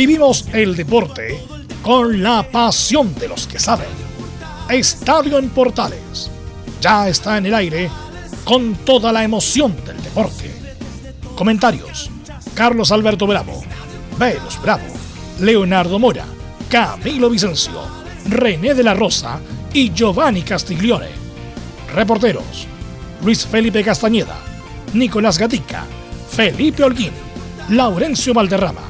Vivimos el deporte con la pasión de los que saben. Estadio en Portales ya está en el aire con toda la emoción del deporte. Comentarios: Carlos Alberto Bravo, Velos Bravo, Leonardo Mora, Camilo Vicencio, René de la Rosa y Giovanni Castiglione. Reporteros: Luis Felipe Castañeda, Nicolás Gatica, Felipe Holguín, Laurencio Valderrama,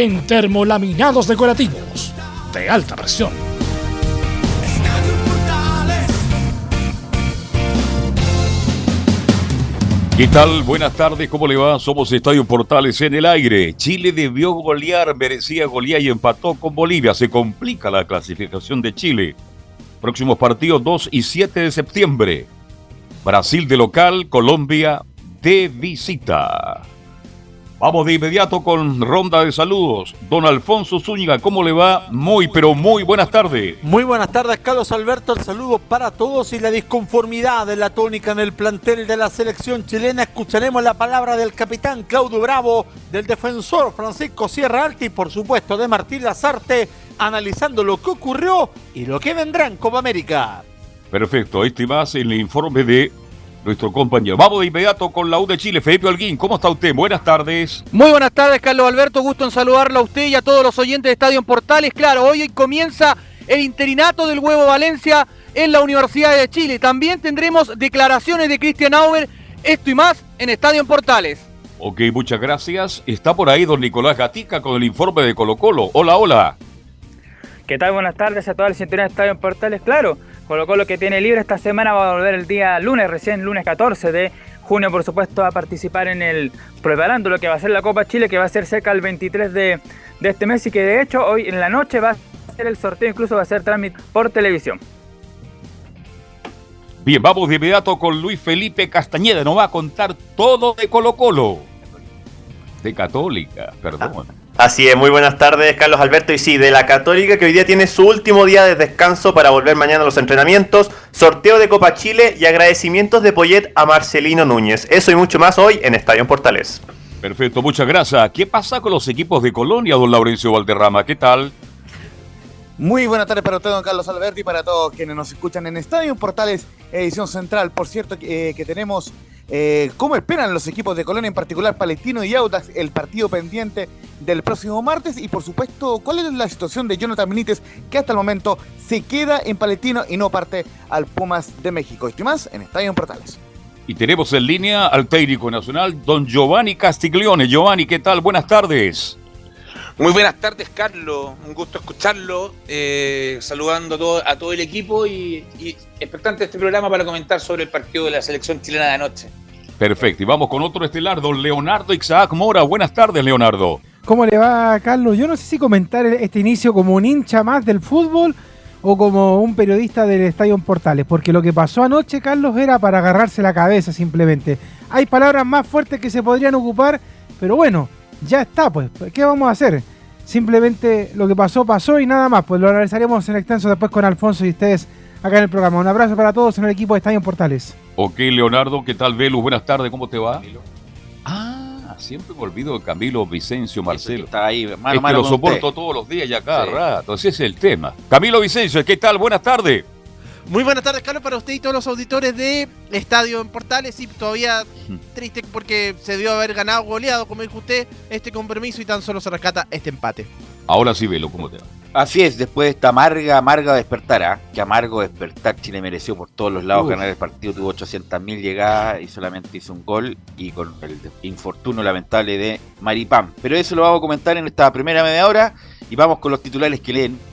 en termolaminados decorativos de alta presión. ¿Qué tal? Buenas tardes, ¿cómo le va? Somos Estadio Portales en el aire. Chile debió golear, merecía golear y empató con Bolivia. Se complica la clasificación de Chile. Próximos partidos 2 y 7 de septiembre. Brasil de local, Colombia de visita. Vamos de inmediato con ronda de saludos. Don Alfonso Zúñiga, ¿cómo le va? Muy, pero muy buenas tardes. Muy buenas tardes, Carlos Alberto. El saludo para todos y la disconformidad de la tónica en el plantel de la selección chilena. Escucharemos la palabra del capitán Claudio Bravo, del defensor Francisco Sierra Alta y, por supuesto, de Martín Lazarte, analizando lo que ocurrió y lo que vendrá en Copa América. Perfecto, este más el informe de nuestro compañero. Vamos de inmediato con la U de Chile. Felipe Alguín, ¿cómo está usted? Buenas tardes. Muy buenas tardes, Carlos Alberto. Gusto en saludarlo a usted y a todos los oyentes de Estadio en Portales. Claro, hoy comienza el interinato del Huevo Valencia en la Universidad de Chile. También tendremos declaraciones de Cristian Auber, esto y más en Estadio en Portales. Ok, muchas gracias. Está por ahí don Nicolás Gatica con el informe de Colo Colo. Hola, hola. ¿Qué tal? Buenas tardes a toda la cinturón de Estadio en Portales. Claro, Colo Colo que tiene libre esta semana va a volver el día lunes, recién lunes 14 de junio, por supuesto, a participar en el preparando lo que va a ser la Copa Chile, que va a ser cerca el 23 de, de este mes y que de hecho hoy en la noche va a ser el sorteo, incluso va a ser transmitido por televisión. Bien, vamos de inmediato con Luis Felipe Castañeda. Nos va a contar todo de Colo Colo. De Católica, perdón. Así es, muy buenas tardes, Carlos Alberto. Y sí, de la Católica que hoy día tiene su último día de descanso para volver mañana a los entrenamientos, sorteo de Copa Chile y agradecimientos de Poyet a Marcelino Núñez. Eso y mucho más hoy en Estadio Portales. Perfecto, muchas gracias. ¿Qué pasa con los equipos de Colonia, don Laurencio Valderrama? ¿Qué tal? Muy buenas tardes para usted, don Carlos Alberto, y para todos quienes nos escuchan en Estadio Portales, edición central. Por cierto, eh, que tenemos eh, cómo esperan los equipos de Colonia, en particular Palestino y Audax, el partido pendiente del próximo martes. Y por supuesto, cuál es la situación de Jonathan Benítez, que hasta el momento se queda en Palestino y no parte al Pumas de México. Esto y más en Estadio Portales. Y tenemos en línea al técnico nacional, don Giovanni Castiglione. Giovanni, ¿qué tal? Buenas tardes. Muy buenas tardes, Carlos. Un gusto escucharlo. Eh, saludando a todo, a todo, el equipo y, y expectante de este programa para comentar sobre el partido de la selección chilena de anoche. Perfecto. Y vamos con otro estelar, don Leonardo Isaac Mora. Buenas tardes, Leonardo. ¿Cómo le va, Carlos? Yo no sé si comentar este inicio como un hincha más del fútbol o como un periodista del Estadio Portales, porque lo que pasó anoche, Carlos, era para agarrarse la cabeza simplemente. Hay palabras más fuertes que se podrían ocupar, pero bueno, ya está, pues. ¿Qué vamos a hacer? Simplemente lo que pasó, pasó y nada más. Pues lo analizaremos en extenso después con Alfonso y ustedes acá en el programa. Un abrazo para todos en el equipo de Estadio Portales. Ok, Leonardo, ¿qué tal, Velus? Buenas tardes, ¿cómo te va? Ah, siempre me olvido de Camilo Vicencio Marcelo. Está ahí, mano, es que mano lo soporto usted. todos los días y a cada rato. Ese es el tema. Camilo Vicencio, ¿qué tal? Buenas tardes. Muy buenas tardes, Carlos, para usted y todos los auditores de Estadio en Portales. Y todavía triste porque se dio haber ganado goleado, como dijo usted, este compromiso y tan solo se rescata este empate. Ahora sí, Velo, ¿cómo te va? Así es, después de esta amarga, amarga despertar, ¿ah? que amargo despertar, Chile mereció por todos los lados Uf. ganar el partido, tuvo 800.000 llegadas y solamente hizo un gol y con el infortunio lamentable de Maripán. Pero eso lo vamos a comentar en esta primera media hora y vamos con los titulares que leen.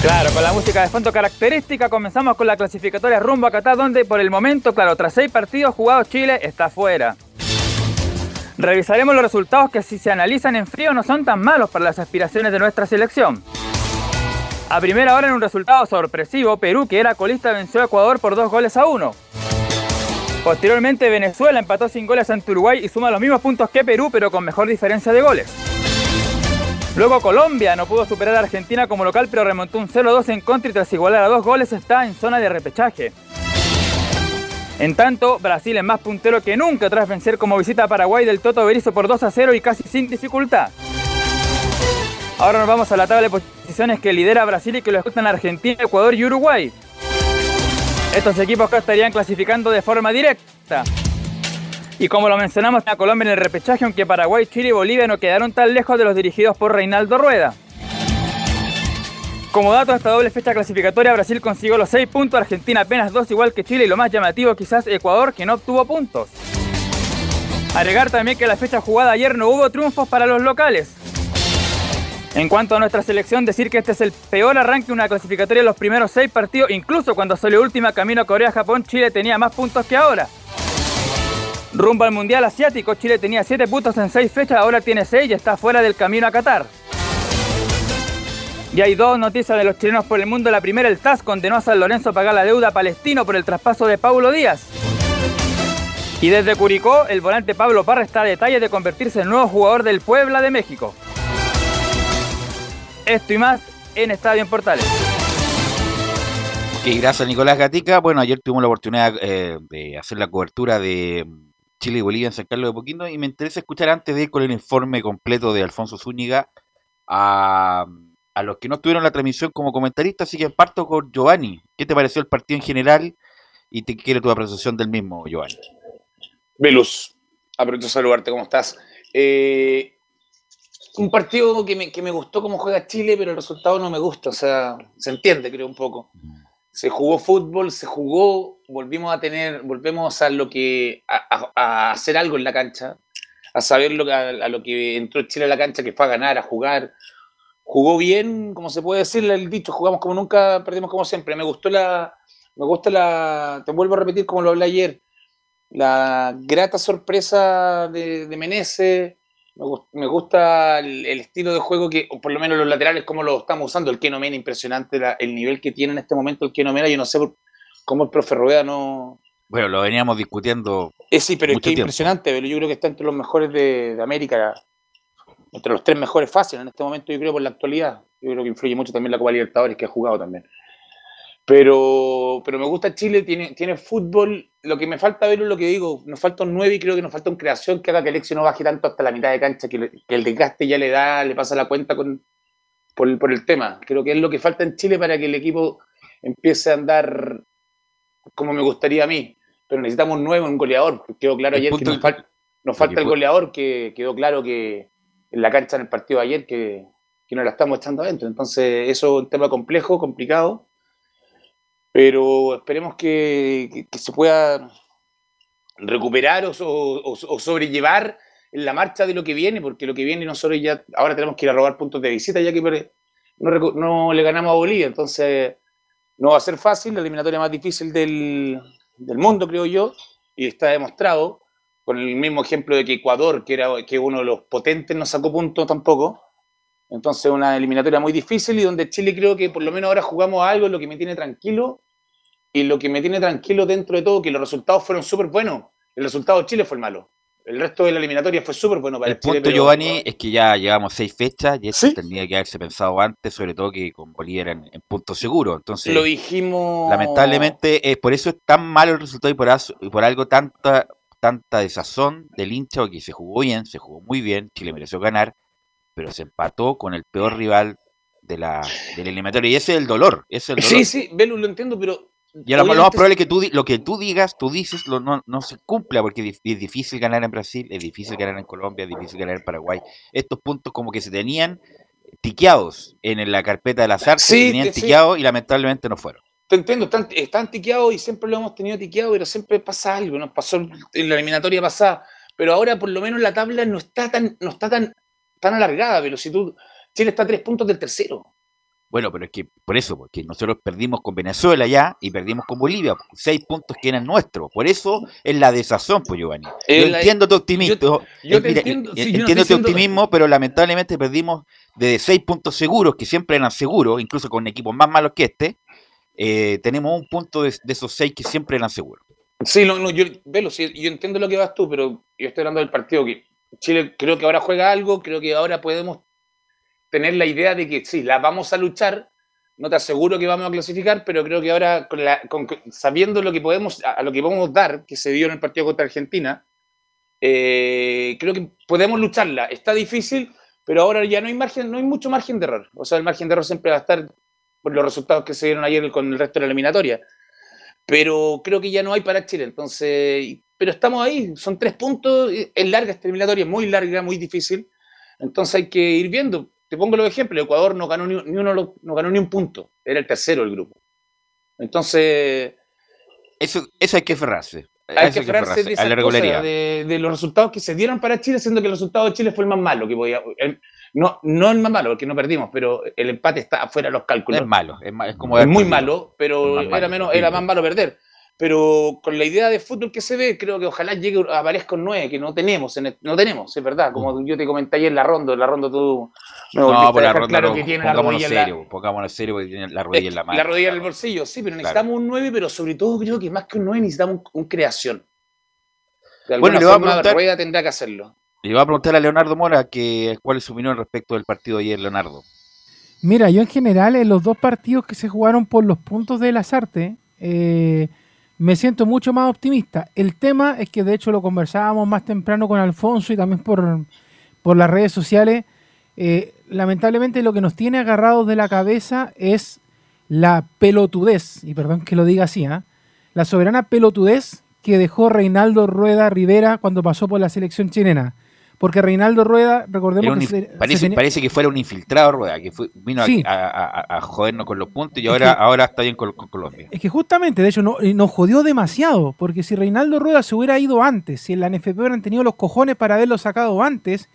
Claro, con la música de fondo característica comenzamos con la clasificatoria rumbo a Qatar, donde por el momento, claro, tras seis partidos jugados Chile está fuera. Revisaremos los resultados que si se analizan en frío no son tan malos para las aspiraciones de nuestra selección. A primera hora en un resultado sorpresivo, Perú, que era colista, venció a Ecuador por dos goles a uno. Posteriormente Venezuela empató sin goles ante Uruguay y suma los mismos puntos que Perú, pero con mejor diferencia de goles. Luego Colombia no pudo superar a Argentina como local, pero remontó un 0-2 en contra y tras igualar a dos goles está en zona de repechaje. En tanto, Brasil es más puntero que nunca tras vencer como visita a Paraguay del Toto Berizzo por 2 a 0 y casi sin dificultad. Ahora nos vamos a la tabla de posiciones que lidera Brasil y que lo escuchan Argentina, Ecuador y Uruguay. Estos equipos acá estarían clasificando de forma directa. Y como lo mencionamos, a Colombia en el repechaje, aunque Paraguay, Chile y Bolivia no quedaron tan lejos de los dirigidos por Reinaldo Rueda. Como dato de esta doble fecha clasificatoria, Brasil consiguió los 6 puntos, Argentina apenas 2, igual que Chile, y lo más llamativo quizás Ecuador, que no obtuvo puntos. Agregar también que la fecha jugada ayer no hubo triunfos para los locales. En cuanto a nuestra selección, decir que este es el peor arranque de una clasificatoria en los primeros 6 partidos, incluso cuando salió última camino a Corea-Japón, Chile tenía más puntos que ahora. Rumbo al Mundial Asiático, Chile tenía 7 puntos en 6 fechas, ahora tiene 6 y está fuera del camino a Qatar. Y hay dos noticias de los chilenos por el mundo. La primera, el TAS condenó a San Lorenzo a pagar la deuda palestino por el traspaso de Paulo Díaz. Y desde Curicó, el volante Pablo Parra está a detalle de convertirse en nuevo jugador del Puebla de México. Esto y más en Estadio en Portales. Gracias Nicolás Gatica. Bueno, ayer tuvimos la oportunidad eh, de hacer la cobertura de Chile y Bolivia en San Carlos de Poquino y me interesa escuchar antes de ir con el informe completo de Alfonso Zúñiga a a los que no tuvieron la transmisión como comentarista, así que parto con Giovanni. ¿Qué te pareció el partido en general y te quiero tu apreciación del mismo, Giovanni? Velus, aprovecho saludarte, ¿cómo estás? Eh, un partido que me, que me gustó cómo juega Chile, pero el resultado no me gusta, o sea, se entiende, creo, un poco. Se jugó fútbol, se jugó, volvimos a tener, volvemos a lo que, a, hacer algo en la cancha, a saber lo a lo que entró Chile a la cancha, que fue a ganar, a jugar, jugó bien, como se puede decir el dicho, jugamos como nunca, perdimos como siempre. Me gustó la, me gusta la, te vuelvo a repetir como lo hablé ayer, la grata sorpresa de, de Menezes, me, gusta el, estilo de juego que, o por lo menos los laterales, como lo estamos usando, el Keno Mena, impresionante el nivel que tiene en este momento el Keno Mena, yo no sé cómo el profe Rueda no... Bueno, lo veníamos discutiendo. Eh, sí, pero es que impresionante, pero yo creo que está entre los mejores de, de América entre los tres mejores fáciles en este momento, yo creo, por la actualidad. Yo creo que influye mucho también la Copa Libertadores que ha jugado también. Pero, pero me gusta Chile, tiene, tiene fútbol. Lo que me falta ver es lo que digo, nos falta un 9 y creo que nos falta un creación que haga que el no baje tanto hasta la mitad de cancha, que, el desgaste ya le da, le pasa la cuenta con, por, el, por el tema. Creo que es lo que falta en Chile para que el equipo empiece a andar como me gustaría a mí. Pero necesitamos un 9, un goleador. Quedó claro ayer que nos, nos falta el goleador, que quedó claro que, en la cancha en el partido de ayer que, que nos la estamos echando adentro. Entonces, eso es un tema complejo, complicado, pero esperemos que, que, se pueda recuperar o, o, o, sobrellevar la marcha de lo que viene, porque lo que viene nosotros ya ahora tenemos que ir a robar puntos de visita ya que no, no le ganamos a Bolivia, entonces no va a ser fácil, la eliminatoria más difícil del, del mundo, creo yo, y está demostrado con el mismo ejemplo de que Ecuador, que era que uno de los potentes, no sacó puntos tampoco. Entonces, una eliminatoria muy difícil y donde Chile creo que por lo menos ahora jugamos algo, lo que me tiene tranquilo. Y lo que me tiene tranquilo dentro de todo, que los resultados fueron súper buenos. El resultado de Chile fue el malo. El resto de la eliminatoria fue súper bueno para el. El punto, Giovanni, es que ya llevamos seis fechas y esto tendría que haberse pensado antes, sobre todo que con Bolivia era en, punto seguro. Entonces, lo dijimos. Lamentablemente, es por eso es tan malo el resultado y por, y por algo tanta tanta desazón del hincha, porque se jugó bien, se jugó muy bien, Chile mereció ganar, pero se empató con el peor rival de la, del eliminatorio. Y ese es el dolor. Ese es el dolor. Sí, sí, Belu, lo entiendo, pero. Y lo, más probable es que tú, lo que tú digas, tú dices, lo, no, no se cumpla, porque es difícil ganar en Brasil, es difícil ganar en Colombia, es difícil ganar en Paraguay. Estos puntos como que se tenían tiqueados en la carpeta del azar, se tenían tiqueados y lamentablemente no fueron. Te entiendo, están, están tiqueados y siempre lo hemos tenido tiqueado, pero siempre pasa algo, nos pasó en la eliminatoria pasada, pero ahora por lo menos la tabla no está tan, no está tan, tan alargada, pero si tú, Chile está a tres puntos del tercero. Bueno, pero es que por eso, porque nosotros perdimos con Venezuela ya y perdimos con Bolivia, seis puntos que eran nuestros. Por eso es la desazón, pues Giovanni. Yo Eh, la- entiendo tu optimismo, yo- yo eh, te mira, entiendo, eh, sí, yo no entiendo tu optimismo, pero lamentablemente perdimos de seis puntos seguros, que siempre eran seguros, incluso con equipos más malos que este. eh, tenemos un punto de, de esos seis que siempre eran seguros. Sí, no, no, yo, Velo, sí, yo entiendo lo que vas tú, pero yo estoy hablando del partido que Chile creo que ahora juega algo, creo que ahora podemos tener la idea de que sí, la vamos a luchar, no te aseguro que vamos a clasificar, pero creo que ahora con la- con- sabiendo lo que podemos, a, a lo que podemos dar, que se dio en el partido contra Argentina, eh, creo que podemos lucharla. Está difícil, pero ahora ya no hay margen, no hay mucho margen de error. O sea, el margen de error siempre va a estar por los resultados que se dieron ayer con el resto de la eliminatoria pero creo que ya no hay para Chile. Entonces, pero estamos ahí, son tres puntos, es larga esta eliminatoria, muy larga, muy difícil. Entonces hay que ir viendo. Te pongo los ejemplos, Ecuador no ganó ni, ni uno, no ganó ni un punto, era el tercero del grupo. Entonces, Eso, eso hay que aferrarse. hay que aferrarse de, de, de los resultados que se dieron para Chile, siendo que el resultado de Chile fue el más malo que podía. el- no, no el más malo, porque no perdimos, pero el empate está fuera de los cálculos. es malo, es, es como es muy malo, pero era menos, era más malo perder. Pero con la idea de fútbol que se ve, creo que ojalá llegue aparezca un 9, que no tenemos, en el- no tenemos, es verdad. Como yo te comenté ayer en la ronda, en la ronda tú me Mm. No, a por la dejar ronda claro no, que tiene la rodilla en la, serio, pongámonos serio porque tiene la rodilla en la mano. la rodilla en el bolsillo, sí, pero Claro. necesitamos un 9, pero sobre todo creo que más que un 9 necesitamos un, un creación. De Bueno, alguna le a forma, preguntar- Rueda tendrá que hacerlo. Le voy a preguntar a Leonardo Mora que, cuál es su opinión respecto del partido de ayer, Leonardo. Mira, yo en general en los dos partidos que se jugaron por los puntos de las artes, eh, me siento mucho más optimista. El tema es que de hecho lo conversábamos más temprano con Alfonso y también por, por las redes sociales. eh, lamentablemente lo que nos tiene agarrados de la cabeza es la pelotudez, y perdón que lo diga así, ¿ah? la soberana pelotudez que dejó Reinaldo Rueda Rivera cuando pasó por la selección chilena. Porque Reinaldo Rueda, recordemos un que se- se parece, tenía- parece que fuera un infiltrado Rueda, que fue- vino a- Sí. a, a- a jodernos con los puntos y Es ahora, que- ahora está bien con, con Colombia. Es que justamente, de hecho, no- eh, nos jodió demasiado, porque si Reinaldo Rueda se hubiera ido antes, si en la NFP hubieran tenido los cojones para haberlo sacado antes,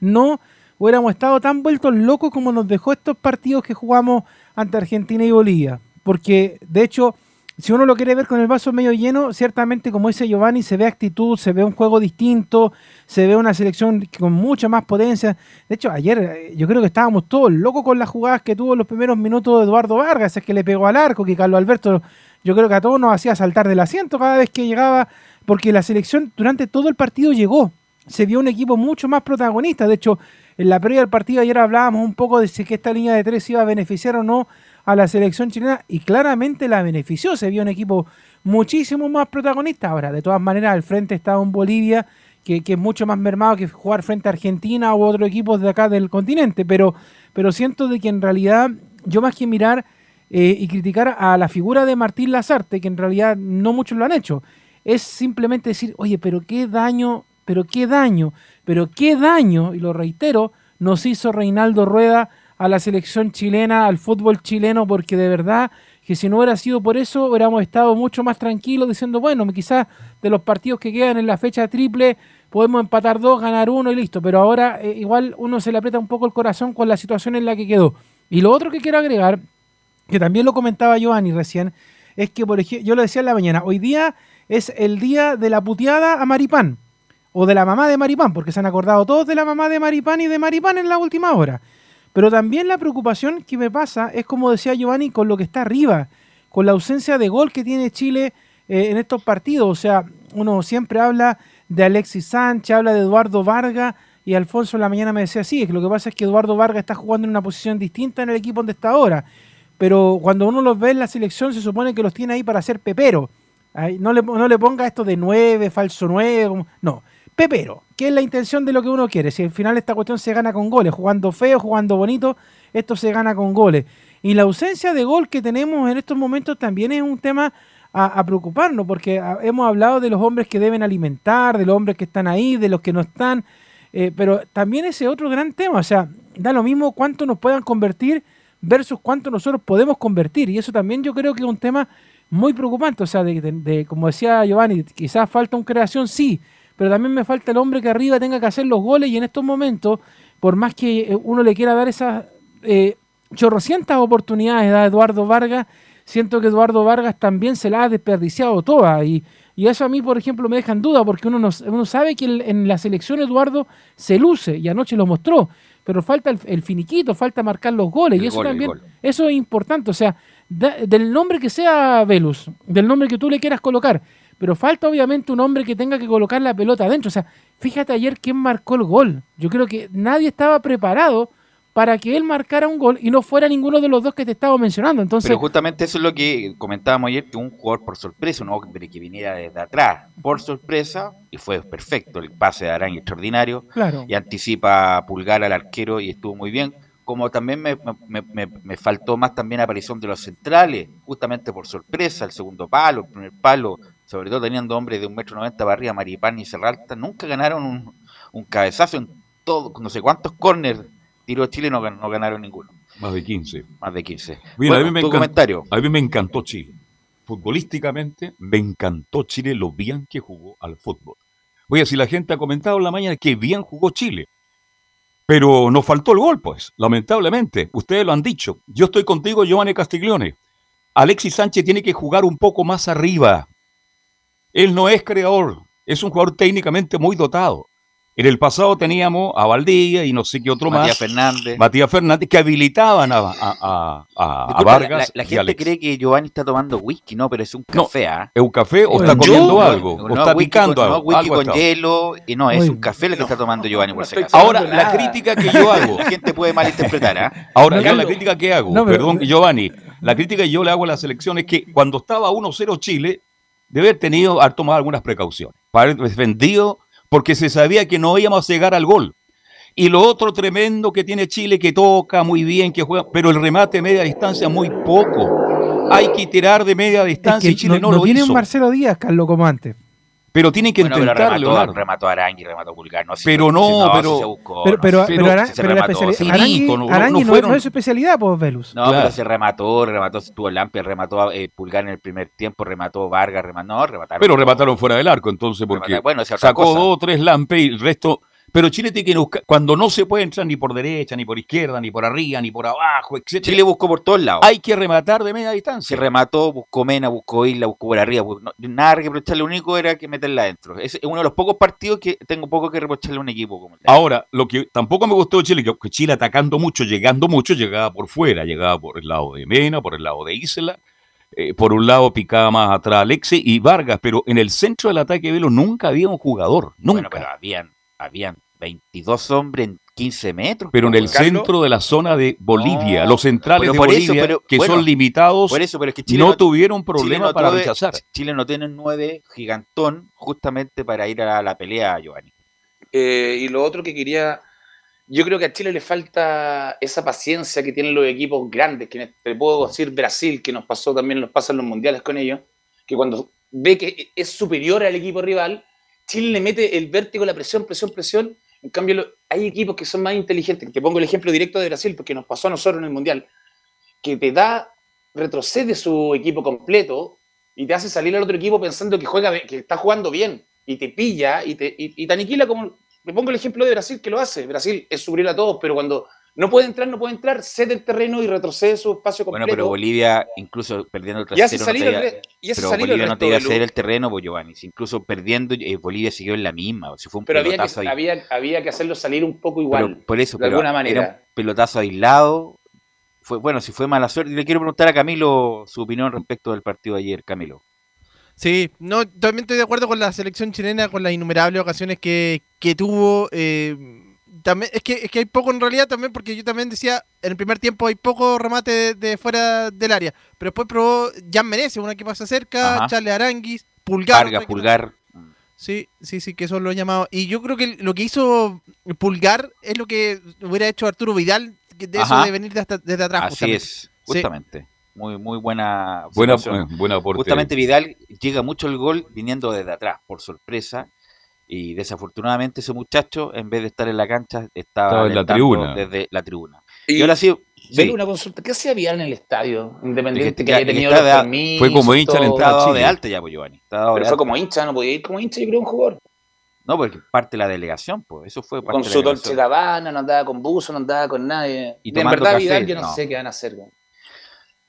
no hubiéramos estado tan vueltos locos como nos dejó estos partidos que jugamos ante Argentina y Bolivia. Porque, de hecho, si uno lo quiere ver con el vaso medio lleno, ciertamente, como dice Giovanni, se ve actitud, se ve un juego distinto, se ve una selección con mucha más potencia. De hecho, ayer eh, yo creo que estábamos todos locos con las jugadas que tuvo en los primeros minutos de Eduardo Vargas, es que le pegó al arco, que Carlos Alberto, yo creo que a todos nos hacía saltar del asiento cada vez que llegaba, porque la selección durante todo el partido llegó. Se vio un equipo mucho más protagonista. De hecho, en la previa del partido ayer hablábamos un poco de si que esta línea de tres iba a beneficiar o no a la selección chilena y claramente la benefició. Se vio un equipo muchísimo más protagonista. Ahora, de todas maneras, al frente estaba un Bolivia que, que es mucho más mermado que jugar frente a Argentina u otros equipos de acá del continente. Pero, pero siento de que en realidad, yo más que mirar eh, y criticar a la figura de Martín Lazarte, que en realidad no muchos lo han hecho, es simplemente decir, oye, pero qué daño, pero qué daño, pero qué daño, y lo reitero, nos hizo Reinaldo Rueda a la selección chilena, al fútbol chileno, porque de verdad que si no hubiera sido por eso, hubiéramos estado mucho más tranquilos diciendo, bueno, quizás de los partidos que quedan en la fecha triple podemos empatar dos, ganar uno y listo, pero ahora eh, igual uno se le aprieta un poco el corazón con la situación en la que quedó. Y lo otro que quiero agregar, que también lo comentaba Giovanni recién, es que, por ejemplo, yo lo decía en la mañana, hoy día es el día de la puteada a Maripán, o de la mamá de Maripán, porque se han acordado todos de la mamá de Maripán y de Maripán en la última hora. Pero también la preocupación que me pasa es, como decía Giovanni, con lo que está arriba, con la ausencia de gol que tiene Chile eh, en estos partidos. O sea, uno siempre habla de Alexis Sánchez, habla de Eduardo Vargas, y Alfonso en la mañana me decía, sí, es que lo que pasa es que Eduardo Vargas está jugando en una posición distinta en el equipo donde está ahora. Pero cuando uno los ve en la selección, se supone que los tiene ahí para ser pepero. No, le, no le ponga esto de nueve, falso nueve, como- no. Pepero, que es la intención de lo que uno quiere. Si al final esta cuestión se gana con goles, jugando feo, jugando bonito, esto se gana con goles. Y la ausencia de gol que tenemos en estos momentos también es un tema a, preocuparnos, porque a- hemos hablado de los hombres que deben alimentar, de los hombres que están ahí, de los que no están, eh, pero también ese otro gran tema, o sea, da lo mismo cuánto nos puedan convertir versus cuánto nosotros podemos convertir, y eso también yo creo que es un tema muy preocupante, o sea, de- como decía Giovanni, quizás falta un creación, sí, pero también me falta el hombre que arriba tenga que hacer los goles y en estos momentos, por más que eh, uno le quiera dar esa, eh, chorrocientas oportunidades da Eduardo Vargas. Siento que Eduardo Vargas también se la ha desperdiciado toda. Y, y eso a mí, por ejemplo, me deja en duda, porque uno, no- uno sabe que el- en la selección Eduardo se luce y anoche lo mostró. Pero falta el, el finiquito, falta marcar los goles. El y eso gol, también, eso es importante. O sea, da- del nombre que sea Velus, del nombre que tú le quieras colocar. Pero falta obviamente un hombre que tenga que colocar la pelota adentro. O sea, fíjate ayer quién marcó el gol. Yo creo que nadie estaba preparado para que él marcara un gol y no fuera ninguno de los dos que te estaba mencionando. Entonces, Pero justamente eso es lo que comentábamos ayer, que un jugador por sorpresa, un hombre que viniera desde atrás por sorpresa, y fue perfecto, el pase de Arán extraordinario, claro. y anticipa pulgar al arquero y estuvo muy bien. Como también me, me- me- me faltó más también aparición de los centrales, justamente por sorpresa, el segundo palo, el primer palo, sobre todo teniendo hombres de un metro noventa para arriba, Maripán y Serralta, nunca ganaron un, un cabezazo en todo, no sé cuántos corners tiró Chile, no, no ganaron ninguno, Más de 15. más de 15. Mira, Bueno, a, mí me tu encan- comentario. a mí me encantó Chile. Futbolísticamente, me encantó Chile lo bien que jugó al fútbol. Oye, si la gente ha comentado en la mañana que bien jugó Chile. Pero nos faltó el gol, pues, lamentablemente. Ustedes lo han dicho. Yo estoy contigo, Giovanni Castiglione. Alexis Sánchez tiene que jugar un poco más arriba. Él no es creador, es un jugador técnicamente muy dotado. En el pasado teníamos a Valdía y no sé qué otro Matías más. Fernández. Matías Fernández, que habilitaban a, a- a- a- Vargas. la, la y gente Alex. cree que Giovanni está tomando whisky, no, pero es un No, café, ¿ah? ¿Es un café o está yo- comiendo No, algo? no, ¿O está whisky picando con, algo? No, whisky Algo con está. hielo, y no, es un café lo que está tomando Giovanni por si acaso. Ahora, la nada. crítica que yo hago. La gente puede malinterpretar, ¿ah? Ahora, No, yo la crítica que hago, No, pero- perdón, Giovanni, la crítica que yo le hago a la selección es que cuando estaba 1-0 Chile, debe haber tenido, haber tomado algunas precauciones, para haber defendido, porque se sabía que no íbamos a llegar al gol. Y lo otro tremendo que tiene Chile, que toca muy bien, que juega, pero el remate de media distancia muy poco. Hay que tirar de media es distancia que y Chile no, no lo tiene un. Marcelo Díaz, Carlos, como antes. Pero tiene que Bueno, pero remató, remató a Arangui, remató a Pulgar. No, si Pero no, si si pero- se buscó, Pero, no, pero, pero, si pero la especialidad. Arangui, no- no Arangui no, fueron- no es su especialidad, pues, Velus. No, Claro. pero se remató, remató, estuvo Lampia, remató eh, Pulgar en el primer tiempo, remató Vargas, remató, no, remataron. Pero remataron fuera del arco, entonces, porque bueno, sacó cosa. dos tres lampe y el resto. Pero Chile tiene que buscar, cuando no se puede entrar ni por derecha, ni por izquierda, ni por arriba, ni por abajo, etc. Chile buscó por todos lados. hay que rematar de media Se distancia. remató, buscó Mena, buscó Isla, buscó por arriba. bu- no- nada que reprocharle, lo único era que meterla adentro. Es uno de los pocos partidos que tengo poco que reprocharle a un equipo como Ahora, lo que tampoco me gustó de Chile, que que Chile atacando mucho, llegando mucho, llegaba por fuera, llegaba por el lado de Mena, por el lado de Isla, eh, por un lado picaba más atrás Alexis y Vargas, pero en el centro del ataque de Velo nunca había un jugador, nunca. Bueno, pero habían, habían 22 hombres en 15 metros. pero en el centro de la zona de Bolivia, No, los centrales de por eso, Bolivia, pero- que bueno, son limitados, Por eso, pero es que Chile no no, tuvieron Chile problema no para tuve- rechazar. Chile no tiene nueve gigantón justamente para ir a la pelea, Giovanni. Eh, y lo otro que quería, yo creo que a Chile le falta esa paciencia que tienen los equipos grandes, que te puedo decir Brasil, que nos pasó también, nos pasan los mundiales con ellos, que cuando ve que es superior al equipo rival, Chile le mete el vértigo, la presión, presión, presión. En cambio, hay equipos que son más inteligentes. Te pongo el ejemplo directo de Brasil, porque nos pasó a nosotros en el mundial, que te da, retrocede su equipo completo y te hace salir al otro equipo pensando que juega, que está jugando bien y te pilla y te, y, y aniquila como te pongo el ejemplo de Brasil que lo hace. Brasil es superior a todos, pero cuando no puede entrar, no puede entrar, cede el terreno y retrocede su espacio Bueno, completo. pero Bolivia, incluso perdiendo el y hace trasero, no te iba- re- y hace pero salir Bolivia no te iba a de ceder el terreno, pues Giovanni. Incluso perdiendo, eh, Bolivia siguió en la misma. Si fue un Pero había que, ahí. había, había que hacerlo salir un poco igual. Pero por eso, de pero alguna era manera. un pelotazo aislado. Fue, bueno, si fue mala suerte. Le quiero preguntar a Camilo su opinión respecto del partido de ayer, Camilo. Sí, no, también estoy de acuerdo con la selección chilena, con las innumerables ocasiones que, que tuvo. eh, también, es, que, es que hay poco en realidad también, porque yo también decía, en el primer tiempo hay poco remate de, de fuera del área, pero después probó Jan Menezes, una que pasa cerca, Ajá. Charles Aranguis, Pulgar. Vargas, Pulgar. Sí, sí, sí, que son los llamados. Y yo creo que lo que hizo Pulgar es lo que hubiera hecho Arturo Vidal, de eso Ajá. de venir de hasta- desde atrás. Así justamente. es, justamente. Muy, muy buena Buena, eh, buen aporte. Justamente Vidal llega mucho el gol viniendo desde atrás, por sorpresa. Y desafortunadamente ese muchacho, en vez de estar en la cancha, estaba, Estaba en la tribuna. desde la tribuna. Y, Y ahora sí, sí, una consulta. ¿Qué hacía Vidal en el estadio? Independiente Que- que, que- haya tenido los permisos. fue como hincha todo. entrada. dado de alta ya, pues, Giovanni. Pero fue alta. como hincha, no podía ir como hincha, yo creo, un jugador. No, porque parte de la delegación, pues eso fue parte Con de la su. Dolce Gabbana, no andaba con buzo, no andaba con nadie. Y en verdad, café, Vidal, yo no, no. sé qué van a hacer. güey.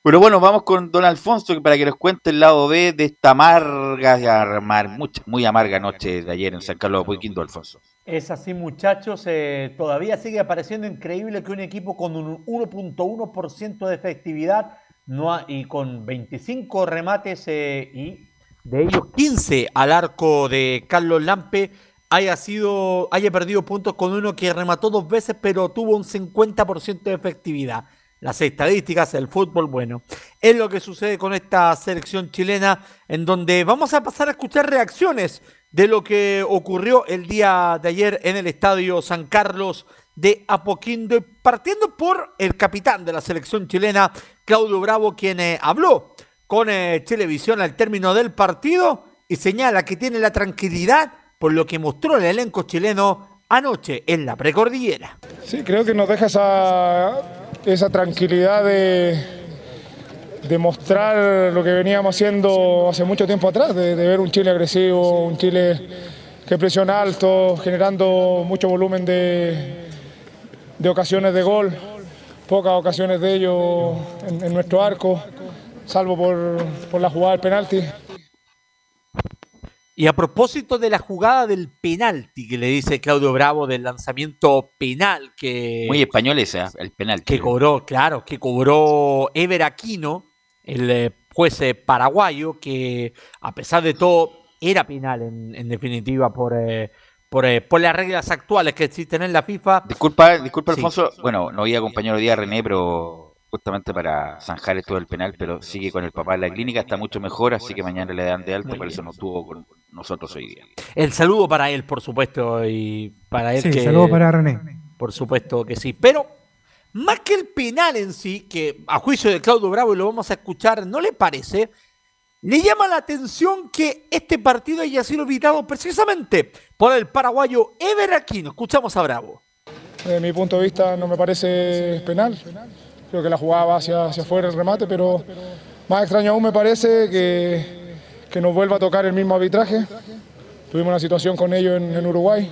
Pero bueno, vamos con don Alfonso para que nos cuente el lado B de esta amarga, amar- mucha- muy amarga noche de ayer en San Carlos de Apoquindo, Alfonso. Es así, muchachos. eh, todavía sigue apareciendo increíble que un equipo con un 1.1% de efectividad no ha- y con 25 remates eh, y de ellos 15 al arco de Carlos Lampe haya sido haya perdido puntos con uno que remató dos veces pero tuvo un 50% de efectividad. Las estadísticas, el fútbol, bueno, es lo que sucede con esta selección chilena en donde vamos a pasar a escuchar reacciones de lo que ocurrió el día de ayer en el estadio San Carlos de Apoquindo, partiendo por el capitán de la selección chilena, Claudio Bravo, quien eh, habló con eh, Televisión al término del partido y señala que tiene la tranquilidad por lo que mostró el elenco chileno anoche en la precordillera. Sí, creo que nos deja esa, esa tranquilidad de, de mostrar lo que veníamos haciendo hace mucho tiempo atrás, de, ver un Chile agresivo, un Chile que presiona alto, generando mucho volumen de, de ocasiones de gol, pocas ocasiones de ello en, en nuestro arco, salvo por, por la jugada del penalti. Y a propósito de la jugada del penalti que le dice Claudio Bravo del lanzamiento penal que, Muy español ese, el penal. que cobró, claro, que cobró Ever Aquino, el eh, juez eh, paraguayo, que a pesar de todo era penal en, en definitiva por, eh, por, eh, por las reglas actuales que existen en la FIFA. Disculpa, disculpa Sí. Alfonso, bueno, no había acompañado hoy día a René, pero justamente para zanjar esto del penal, pero sigue con el papá en la clínica, está mucho mejor, así que mañana le dan de alta, por eso no estuvo con nosotros hoy día. El saludo para él, por supuesto, y para él Sí, que... saludos para René. Por supuesto que sí. Pero más que el penal en sí, que a juicio de Claudio Bravo y lo vamos a escuchar, ¿no le parece? Le llama la atención que este partido haya sido evitado precisamente por el paraguayo Ever Aquino. Escuchamos a Bravo. Desde mi punto de vista no me parece penal. Creo que la jugada va hacia, hacia afuera el remate, pero más extraño aún me parece que, que nos vuelva a tocar el mismo arbitraje. Tuvimos una situación con ellos en, Uruguay.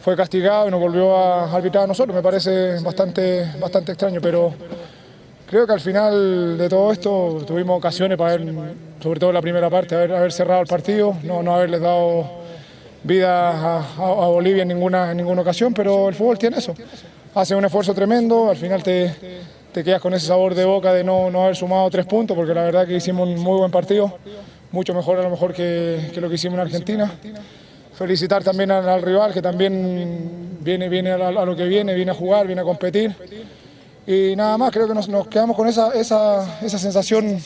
Fue castigado y nos volvió a arbitrar a nosotros. Me parece bastante, bastante extraño, pero creo que al final de todo esto tuvimos ocasiones para haber, sobre todo en la primera parte, haber, cerrado el partido, no, no haberles dado vida a Bolivia en ninguna, en ninguna ocasión, pero el fútbol tiene eso. Hace un esfuerzo tremendo, al final te, te quedas con ese sabor de boca de no, no haber sumado tres puntos, porque la verdad que hicimos un muy buen partido, mucho mejor a lo mejor que, que lo que hicimos en Argentina. Felicitar también al, al rival, que también viene, viene a, lo que viene, viene a jugar, viene a competir. Y nada más, creo que nos, nos quedamos con esa, esa, esa sensación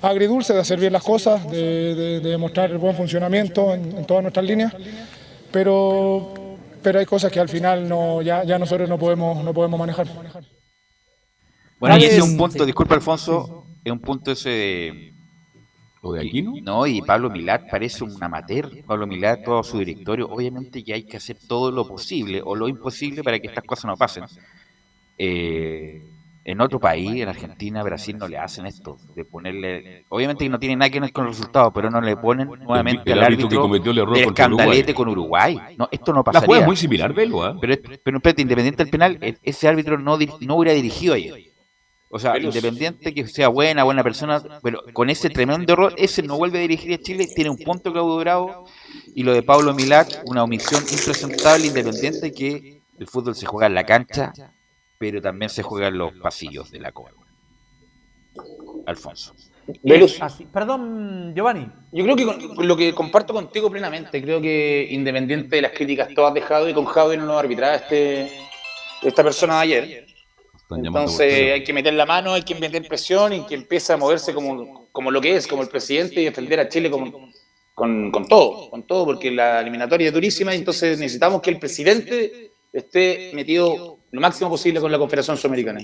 agridulce de hacer bien las cosas, de, de- demostrar el buen funcionamiento en, en todas nuestras líneas, pero, pero hay cosas que al final no, ya, ya nosotros no podemos, no podemos manejar. Bueno, y ese es un punto, sí. disculpa Alfonso, es un punto ese de... ¿Lo de Aquino? No, y Pablo Milat parece un amateur. Pablo Milat, todo su directorio. Obviamente que hay que hacer todo lo posible o lo imposible para que estas cosas no pasen. Eh, en otro país, en Argentina, Brasil, no le hacen esto. De ponerle. Obviamente que no tiene nada que ver con el resultado, pero no le ponen nuevamente el al árbitro que árbitro cometió el error escandalete con Uruguay. No, esto no La pasaría. jugada es muy similar, Velo, ¿ah? Pero, pero espérate, independiente del penal, ese árbitro no, no hubiera dirigido ayer. O sea, independiente que sea buena, buena persona, pero con ese tremendo error, ese no vuelve a dirigir a Chile, tiene un punto Claudio Bravo, y lo de Pablo Milac, una omisión impresentable, independiente que el fútbol se juega en la cancha, pero también se juega en los pasillos de la Copa. Alfonso. Velus. Así. Perdón, Giovanni. Yo creo que con, con lo que comparto contigo plenamente, creo que independiente de las críticas todas de Jadwe, con Jadwe no nos arbitraba este, esta persona de ayer. Entonces hay que meter la mano, hay que meter presión y que empiece a moverse como, como lo que es, como el presidente y defender a Chile como, con, con todo, con todo, porque la eliminatoria es durísima y entonces necesitamos que el presidente esté metido lo máximo posible con la Confederación Sudamericana.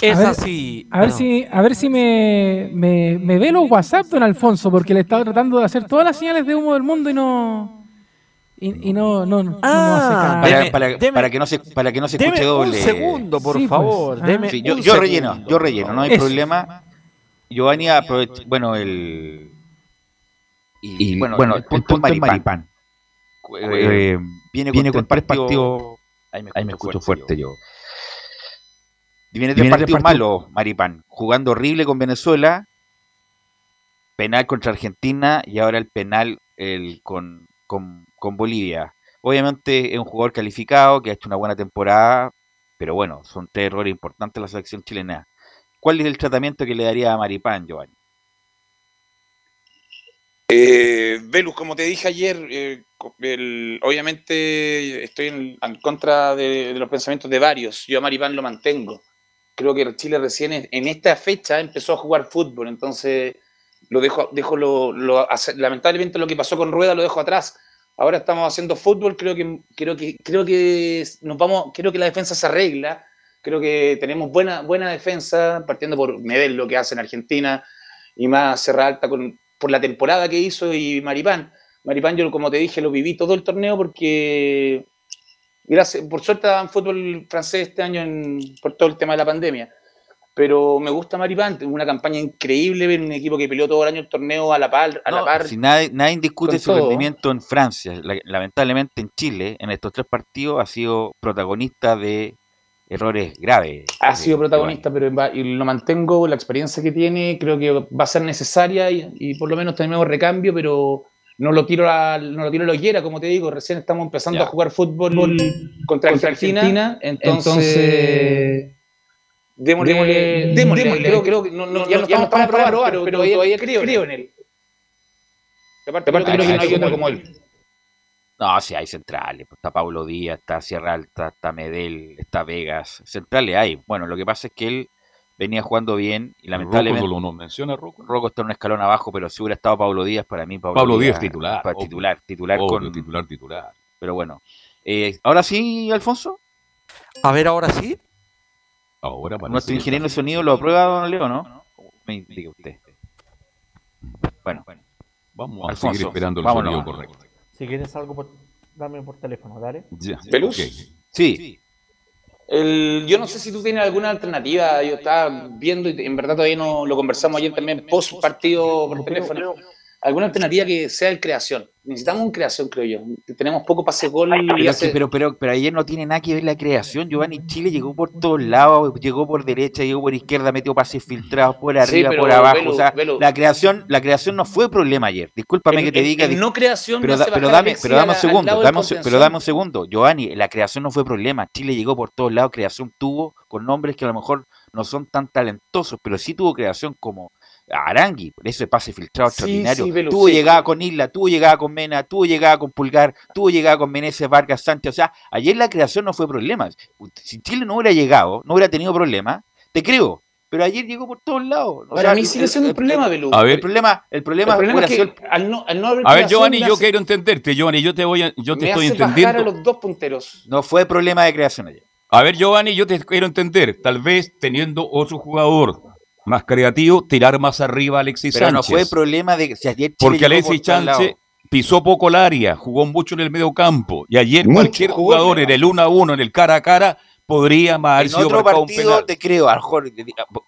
Es A ver, así. A ver si, a ver si me, me, me ve los WhatsApp, don Alfonso, porque le estaba tratando de hacer todas las señales de humo del mundo y no. Y, y no, no, no, no Ah, hace. Para, Deme- para- deme- para que no se, para que no se Deme escuche doble. un segundo, por Sí, pues. favor. Ah. deme Sí, yo, relleno, yo relleno, no hay Eso. problema. Giovanni bueno, el Y, bueno, el punto, es Maripán. Eh, viene, con, tres partidos. Ahí me, escucho, fuerte, yo. Viene de partidos malos, Maripán. Jugando horrible con Venezuela, penal contra Argentina y ahora el penal el, con, con, con, Bolivia. Obviamente es un jugador calificado que ha hecho una buena temporada, pero bueno, son tres errores importantes en la selección chilena. ¿Cuál es el tratamiento que le daría a Maripán, Giovanni? Eh, Velus, como te dije ayer, eh, obviamente estoy en, contra de, los pensamientos de varios. Yo a Maripán lo mantengo. Creo que Chile recién en esta fecha empezó a jugar fútbol, entonces lo dejo, dejo lo, lamentablemente lo que pasó con Rueda lo dejo atrás. Ahora estamos haciendo fútbol, creo que, creo que, creo que nos vamos, creo que la defensa se arregla, creo que tenemos buena, buena defensa, partiendo por Medel, lo que hace en Argentina, y más Serra Alta por la temporada que hizo y Maripán. Maripán, yo como te dije, lo viví todo el torneo porque, gracias, por suerte daban fútbol francés este año por todo el tema de la pandemia. Pero me gusta Maripán, una campaña increíble, ver un equipo que peleó todo el año el torneo a la par. A la par si nadie, nadie discute su rendimiento en Francia. lamentablemente en Chile, en estos tres partidos, ha sido protagonista de errores graves. Ha sido protagonista, pero y lo mantengo, la experiencia que tiene, creo que va a ser necesaria y, por lo menos tenemos recambio, pero no lo tiro a, no lo tiro lo quiera, como te digo, recién estamos empezando a jugar fútbol contra, Argentina, entonces, démosle, démosle, creo, creo, que no, no, ya no, estamos para probar, pero, todavía, creo, en él. Aparte, aparte creo que no hay otro como él. No, sí hay centrales. Pues, está Paulo Díaz, está Sierra Alta, está Medel, está Vegas. Centrales hay. Bueno, lo que pasa es que él venía jugando bien y lamentablemente. Rocco lo menciona Rocco. Rocco está en un escalón abajo, pero si hubiera estado Pablo Díaz, para mí Pablo, Pablo Díaz, titular. Para titular, titular con. Titular, titular. Pero bueno. Eh, ¿Ahora sí, Alfonso? A ver, ahora sí. Ahora Nuestro ingeniero de sonido lo aprueba, don Leo, ¿no? Me diga usted. Bueno, bueno. Vamos a seguir esperando el sonido correcto. Si quieres algo, por, dame por teléfono, dale. ¿Pelus? Sí. Yo no sé si tú tienes alguna alternativa. Yo estaba viendo y en verdad todavía no lo conversamos ayer también post partido por teléfono alguna alternativa que sea el creación. Necesitamos un creación, creo yo. Tenemos poco pase gol. Pero, pero, pero, ayer no tiene nada que ver la creación. Giovanni Chile llegó por todos lados, llegó por derecha, llegó por izquierda, metió pases filtrados por arriba, por abajo. o sea, la creación, la creación no fue problema ayer. Discúlpame que te diga. no creación, pero, pero dame, pero dame un segundo, dame, pero dame un segundo. Giovanni, la creación no fue problema. Chile llegó por todos lados, creación tuvo con nombres que a lo mejor no son tan talentosos, pero sí tuvo creación como Arangui, por eso pase filtrado extraordinario. tuvo llegada con Isla, tuvo llegada con Mena, tuvo llegada con Pulgar, tuvo llegada con Meneses, Vargas, Sánchez. O sea, ayer la creación no fue problema. Si Chile no hubiera llegado, no hubiera tenido problema, te creo. Pero ayer llegó por todos lados. Para mí sigue siendo un problema, Belú. A ver, el problema, el problema, es que al no, al no A ver, Giovanni, yo quiero entenderte, Giovanni, yo te voy a, yo te estoy entendiendo. A los dos punteros. No fue problema de creación ayer. A ver, Giovanni, yo te quiero entender. Tal vez teniendo otro jugador más creativo, tirar más arriba a Alexis Pero no fue problema de Porque Alexis Sánchez pisó poco el área, jugó mucho en el medio campo. Y ayer cualquier jugador en el 1 a 1, en el cara a cara, podría más En otro partido te creo, a lo mejor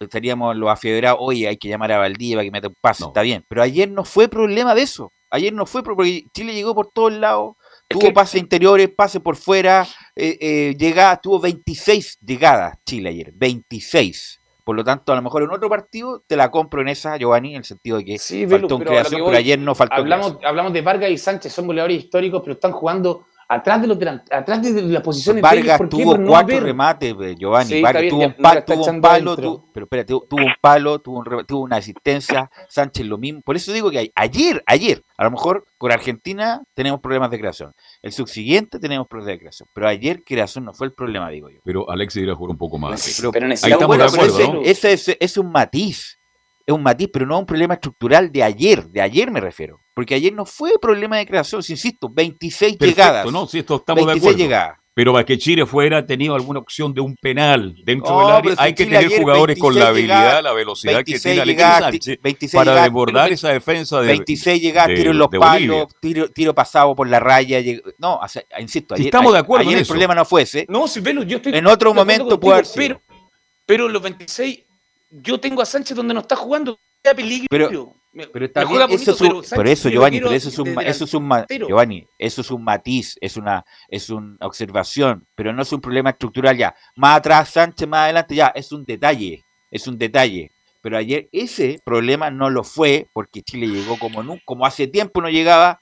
estaríamos los afiebrados, oye, hay que llamar a Valdivia para que meta un pase, está bien. Pero ayer no fue problema de eso. Ayer no fue porque Chile llegó por todos lados, tuvo pases interiores, pases por fuera, eh, eh, llegada, tuvo 26 llegadas Chile ayer, 26. Por lo tanto, a lo mejor en otro partido te la compro en esa, Giovanni, en el sentido de que faltó un creación, pero ayer no faltó hablamos, Hablamos de Vargas y Sánchez, son goleadores históricos, pero están jugando atrás de los atrás de las posiciones Vargas tuvo cuatro remates, pues, Giovanni. Vargas tuvo, un, palo, pero espérate, tuvo un palo, tuvo, tuvo una asistencia, Sánchez lo mismo. Por eso digo que ayer, ayer, a lo mejor con Argentina tenemos problemas de creación. El subsiguiente tenemos problemas de creación. Pero ayer creación no fue el problema, digo yo. Pero Alexis irá a jugar un poco más. Pero, ahí estamos de acuerdo, ese, es un matiz es un matiz, pero no un problema estructural de ayer, de ayer me refiero. Porque ayer no fue problema de creación, insisto, 26 llegadas. No, sí, esto estamos de acuerdo. llegadas. Pero para que Chile fuera tenido alguna opción de un penal dentro del área, hay que tener jugadores con la habilidad, la velocidad que tiene Alexis Sánchez para desbordar esa defensa de 26 llegadas, tiro en los palos, tiro, pasado por la raya. No, o sea, insisto, ayer, estamos de acuerdo ayer el problema no fue ese. No, si yo estoy En otro momento puede haber pero, pero los 26 yo tengo a Sánchez donde no está jugando peligro. Pero, Pero está bien, eso es un- pero eso, Giovanni, pero eso es un, eso es un. Giovanni, eso es un matiz, es una, es una observación, pero no es un problema estructural ya. Más atrás Sánchez, más adelante ya, es un detalle, es un detalle. Pero ayer ese problema no lo fue porque Chile llegó como como hace tiempo no llegaba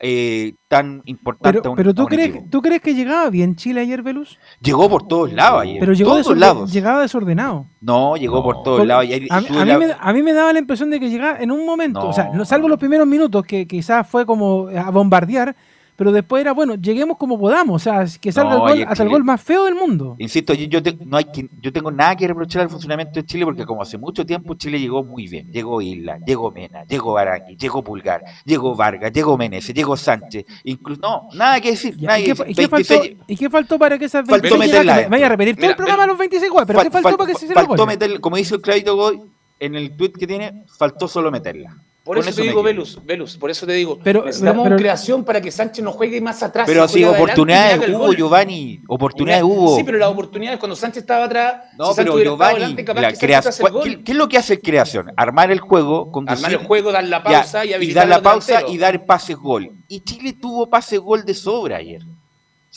eh, tan importante a Pero, un, pero a ¿tú, un crees, equipo. ¿tú crees que llegaba bien Chile ayer, Velus? Llegó por todos lados ayer, Pero llegó todos desorden- lados. llegaba desordenado. No, llegó por todos lados. a, a mí la- me, a mí me daba la impresión de que llegaba en un momento, o sea, No, no, salvo los primeros minutos, que quizás fue como a bombardear, pero después era, bueno, lleguemos como podamos, o sea, que salga No, el gol, hasta el gol más feo del mundo. Insisto, yo, yo, te- no hay que, yo tengo nada que reprochar al funcionamiento de Chile porque como hace mucho tiempo Chile llegó muy bien. Llegó Isla, llegó Mena, llegó Barangui, llegó Pulgar, llegó Vargas, llegó Meneses, llegó Sánchez. Incluso, no, nada que decir. Ya, nada ¿y, que qué, decir. y qué faltó, 26 ¿Y qué faltó para que esas Faltó 26 meterla. Vaya a repetir todo el programa a los 26 goles, pero Fal- ¿qué faltó fal- para que se hiciera faltó meter, como dice el Clavito Goy en el tweet que tiene, faltó solo meterla. Por eso, te digo. Velus, Velus, por eso te digo, Pero- necesitamos pero- creación para que Sánchez no juegue más atrás. Pero sí, y oportunidades hubo. Giovanni. Oportunidades hubo. Sí, pero las oportunidades cuando Sánchez estaba atrás, No, si Sánchez pero Giovanni, adelante, capaz la que creación-. ¿qué, qué es lo que hace creación? Armar el juego, conducir, Armar el juego, dar la pausa y y habilitar dar la pausa y dar pases gol. Y Chile tuvo pase gol de sobra ayer.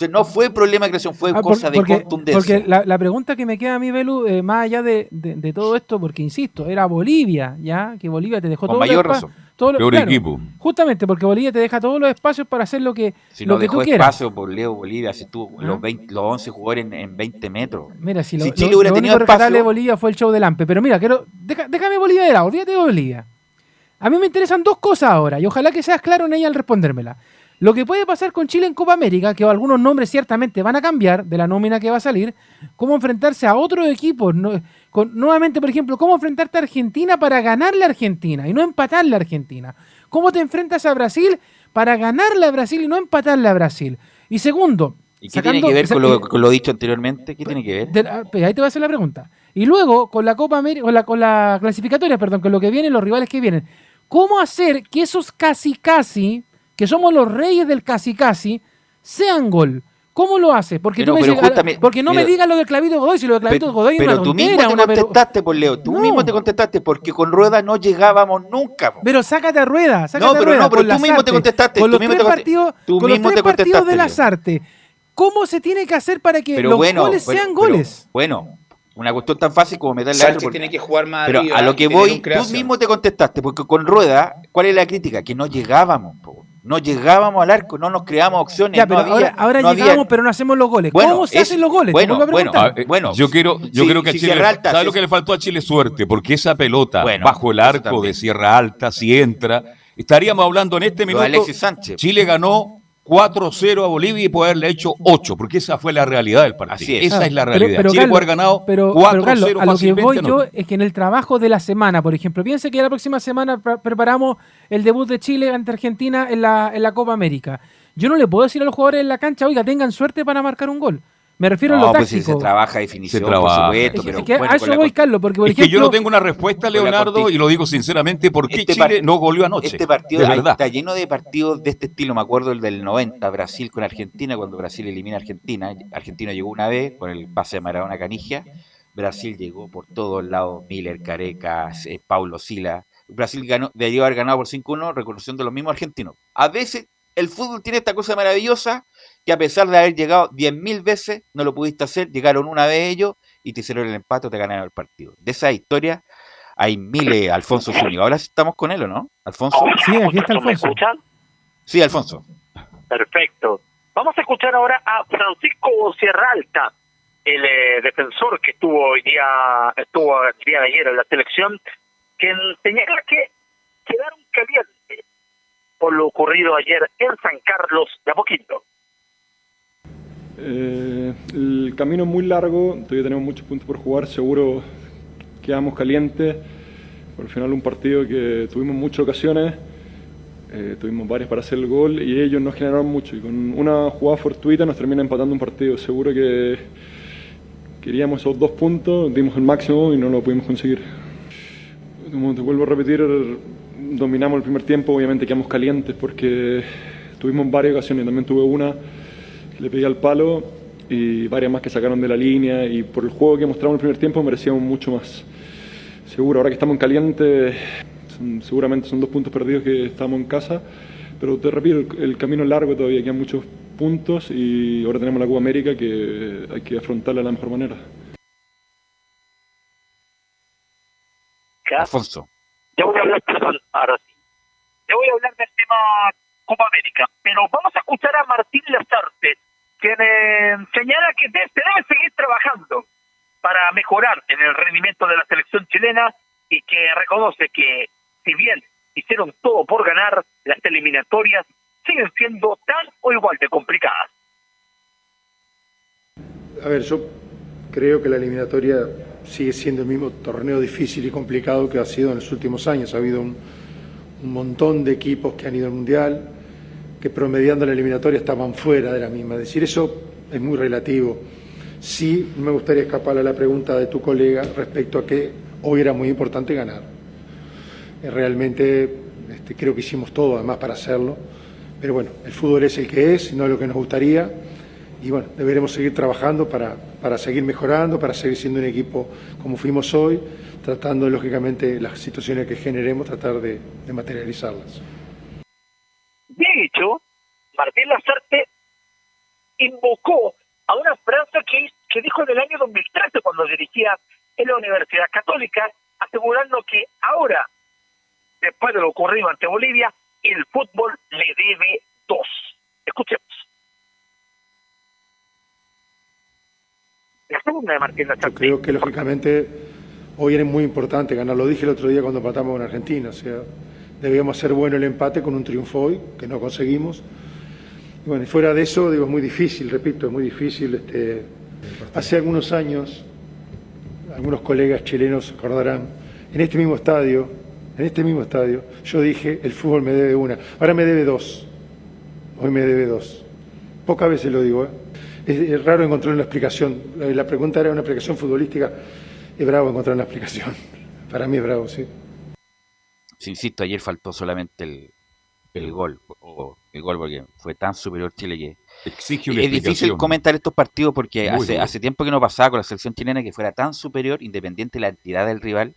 Sea, no fue problema de creación, fue Ah, por- cosa de porque, contundencia. porque la, la pregunta que me queda a mí, Belu, eh, más allá de, de- de todo esto, porque insisto, era Bolivia, ¿ya? Que Bolivia te dejó Con todo mayor lo razón. todo lo- Peor claro, equipo. Justamente porque Bolivia te deja todos los espacios para hacer lo que, si lo no que tú dejó quieras. espacio por Leo Bolivia, si tuvo ¿Ah? los, 20 los 11 jugadores en, en 20 metros. Mira, si lo, Si lo- Chile hubiera lo tenido único rescatable de espacio- Bolivia fue el show del AMPE. Pero mira, quiero, deja- déjame Bolivia de lado, olvídate de Bolivia. A mí me interesan dos cosas ahora y ojalá que seas claro en ella al respondérmela. Lo que puede pasar con Chile en Copa América, que algunos nombres ciertamente van a cambiar de la nómina que va a salir, cómo enfrentarse a otros equipos. no- con, nuevamente, por ejemplo, cómo enfrentarte a Argentina para ganarle a Argentina y no empatarle a Argentina. Cómo te enfrentas a Brasil para ganarle a Brasil y no empatarle a Brasil. Y segundo, ¿Y qué sacando- tiene que ver con lo, con lo dicho anteriormente? ¿Qué tiene que ver? de la- pues ahí te voy a hacer la pregunta. Y luego, con la Copa América, con la, con la clasificatoria, perdón, con lo que viene, los rivales que vienen, ¿cómo hacer que esos casi casi, que somos los reyes del casi casi, sean gol? ¿Cómo lo hace? Porque, Pero- tú me pero porque no me digas lo del clavito Godoy, si lo del clavito Pero, Godoy es pero una tú mismo tontera, te una pero- contestaste, por Leo. Tú No. mismo te contestaste porque con Rueda no llegábamos nunca. po. Pero sácate a rueda, sácate No, a pero rueda. no, pero tú mismo te contestaste, Con tú los mismo tres te partidos, tú con los mismo tres te partidos de Leo. Lazarte, ¿cómo se tiene que hacer para que Pero los bueno, goles pero- sean pero- goles? bueno, una cuestión tan fácil como meterle Sánchez adentro. tiene que jugar más Pero arriba a lo que voy, tú mismo te contestaste, porque con Rueda, ¿cuál es la crítica? Que no llegábamos, po. No llegábamos al arco, no nos creábamos opciones. Ya, no pero había- ahora, ahora no había- llegamos, pero no hacemos los goles. Bueno, ¿Cómo se es- hacen los goles? Bueno, a bueno. Ah, eh, Bueno, yo quiero, yo creo que a si Chile Sierra le- Alta, ¿sabe si- lo que le faltó a Chile? Suerte, porque esa pelota Bueno, bajo el arco de Sierra Alta, si entra, estaríamos hablando en este minuto. Alexis Sánchez. Chile ganó 4-0 a Bolivia y puede haberle hecho 8, porque esa fue la realidad del partido. Así es. Esa Ah, es la realidad. pero, Chile Carlos, puede haber ganado pero, 4-0 pero, Carlos, a lo que voy ¿no? yo es que en el trabajo de la semana, por ejemplo, piense que la próxima semana pre- preparamos el debut de Chile ante Argentina en la, en la Copa América. Yo no le puedo decir a los jugadores en la cancha, oiga, tengan suerte para marcar un gol. Me refiero a No, lo pues táctico. se trabaja definición, Se trabaja. por supuesto, Es pero es que bueno, a eso voy, Carlos, porque por Es que yo no tengo una respuesta, Leonardo, y lo digo sinceramente, ¿por qué Este Chile par- no goleó anoche? Este partido de está lleno de partidos de este estilo. Me acuerdo el del 90, Brasil con Argentina, cuando Brasil elimina a Argentina. Argentina llegó una vez con el pase de Maradona Canigia. Brasil llegó por todos lados, Miller, Carecas, eh, Paulo Sila. Brasil ganó, debió haber ganado por 5-1, reconociendo los mismos argentinos. A veces el fútbol tiene esta cosa maravillosa que a pesar de haber llegado 10.000 veces, no lo pudiste hacer, llegaron una vez ellos y te hicieron el empate o te ganaron el partido. De esa historia hay miles, Alfonso Zúñiga. Ahora estamos con él, ¿o no? Alfonso. Sí, aquí está ¿Me Alfonso. escuchan? Sí, Alfonso. Perfecto. Vamos a escuchar ahora a Francisco Sierra Alta, el eh, defensor que estuvo hoy día, estuvo el día de ayer en la selección, quien señala que quedaron calientes por lo ocurrido ayer en San Carlos de a poquito. Eh, el camino es muy largo, todavía tenemos muchos puntos por jugar, seguro quedamos calientes. Por el final un partido que tuvimos muchas ocasiones, eh, tuvimos varias para hacer el gol y ellos nos generaron mucho. Y con una jugada fortuita nos termina empatando un partido. Seguro que queríamos esos dos puntos, dimos el máximo y no lo pudimos conseguir. Como te vuelvo a repetir, dominamos el primer tiempo, obviamente quedamos calientes porque tuvimos varias ocasiones, también tuve una le pedí al palo y varias más que sacaron de la línea y por el juego que mostramos en el primer tiempo merecíamos mucho más. Seguro, ahora que estamos en caliente, son- seguramente son dos puntos perdidos que estamos en casa, pero te repito, el, el camino es largo todavía, quedan muchos puntos y ahora tenemos la Copa América que hay que afrontarla de la mejor manera. Alfonso. Ya voy a hablar, perdón, ahora sí. Ya voy a hablar del tema Copa América, pero vamos a escuchar a Martín Lazarte, quien señala que debe seguir trabajando para mejorar en el rendimiento de la selección chilena y que reconoce que si bien hicieron todo por ganar, las eliminatorias siguen siendo tan o igual de complicadas. A ver, yo creo que la eliminatoria sigue siendo el mismo torneo difícil y complicado que ha sido en los últimos años. Ha habido un montón de equipos que han ido al Mundial, que promediando la eliminatoria estaban fuera de la misma. Es decir, eso es muy relativo. Sí me gustaría escapar a la pregunta de tu colega respecto a que hoy era muy importante ganar. Eh, Realmente este, creo que hicimos todo además para hacerlo. Pero bueno, el fútbol es el que es, no es lo que nos gustaría. Y bueno, deberemos seguir trabajando para, para seguir mejorando, para seguir siendo un equipo como fuimos hoy, tratando lógicamente las situaciones que generemos, tratar de, de materializarlas. Martín Lazarte invocó a una frase que, que dijo en el año 2013 cuando dirigía en la Universidad Católica, asegurando que ahora, después de lo ocurrido ante Bolivia, el fútbol le debe dos. Escuchemos. La segunda de Martín Lazarte. Creo que lógicamente hoy era muy importante ganar. Lo dije el otro día cuando empatamos con Argentina. O sea, debíamos hacer bueno el empate con un triunfo hoy, que no conseguimos. Bueno, y fuera de eso, digo, es muy difícil, repito, es muy difícil. Este, hace algunos años, algunos colegas chilenos recordarán, en este mismo estadio, en este mismo estadio, yo dije, el fútbol me debe una. Ahora me debe dos. Hoy me debe dos. Pocas veces lo digo, ¿eh? Es, raro encontrar una explicación. La, la pregunta era una explicación futbolística. Es bravo encontrar una explicación. Para mí es bravo, sí. Sí, insisto, ayer faltó solamente el, el gol, o el gol porque fue tan superior Chile que Exige una es difícil comentar estos partidos porque hace, hace tiempo que no pasaba con la selección chilena que fuera tan superior, independiente de la entidad del rival,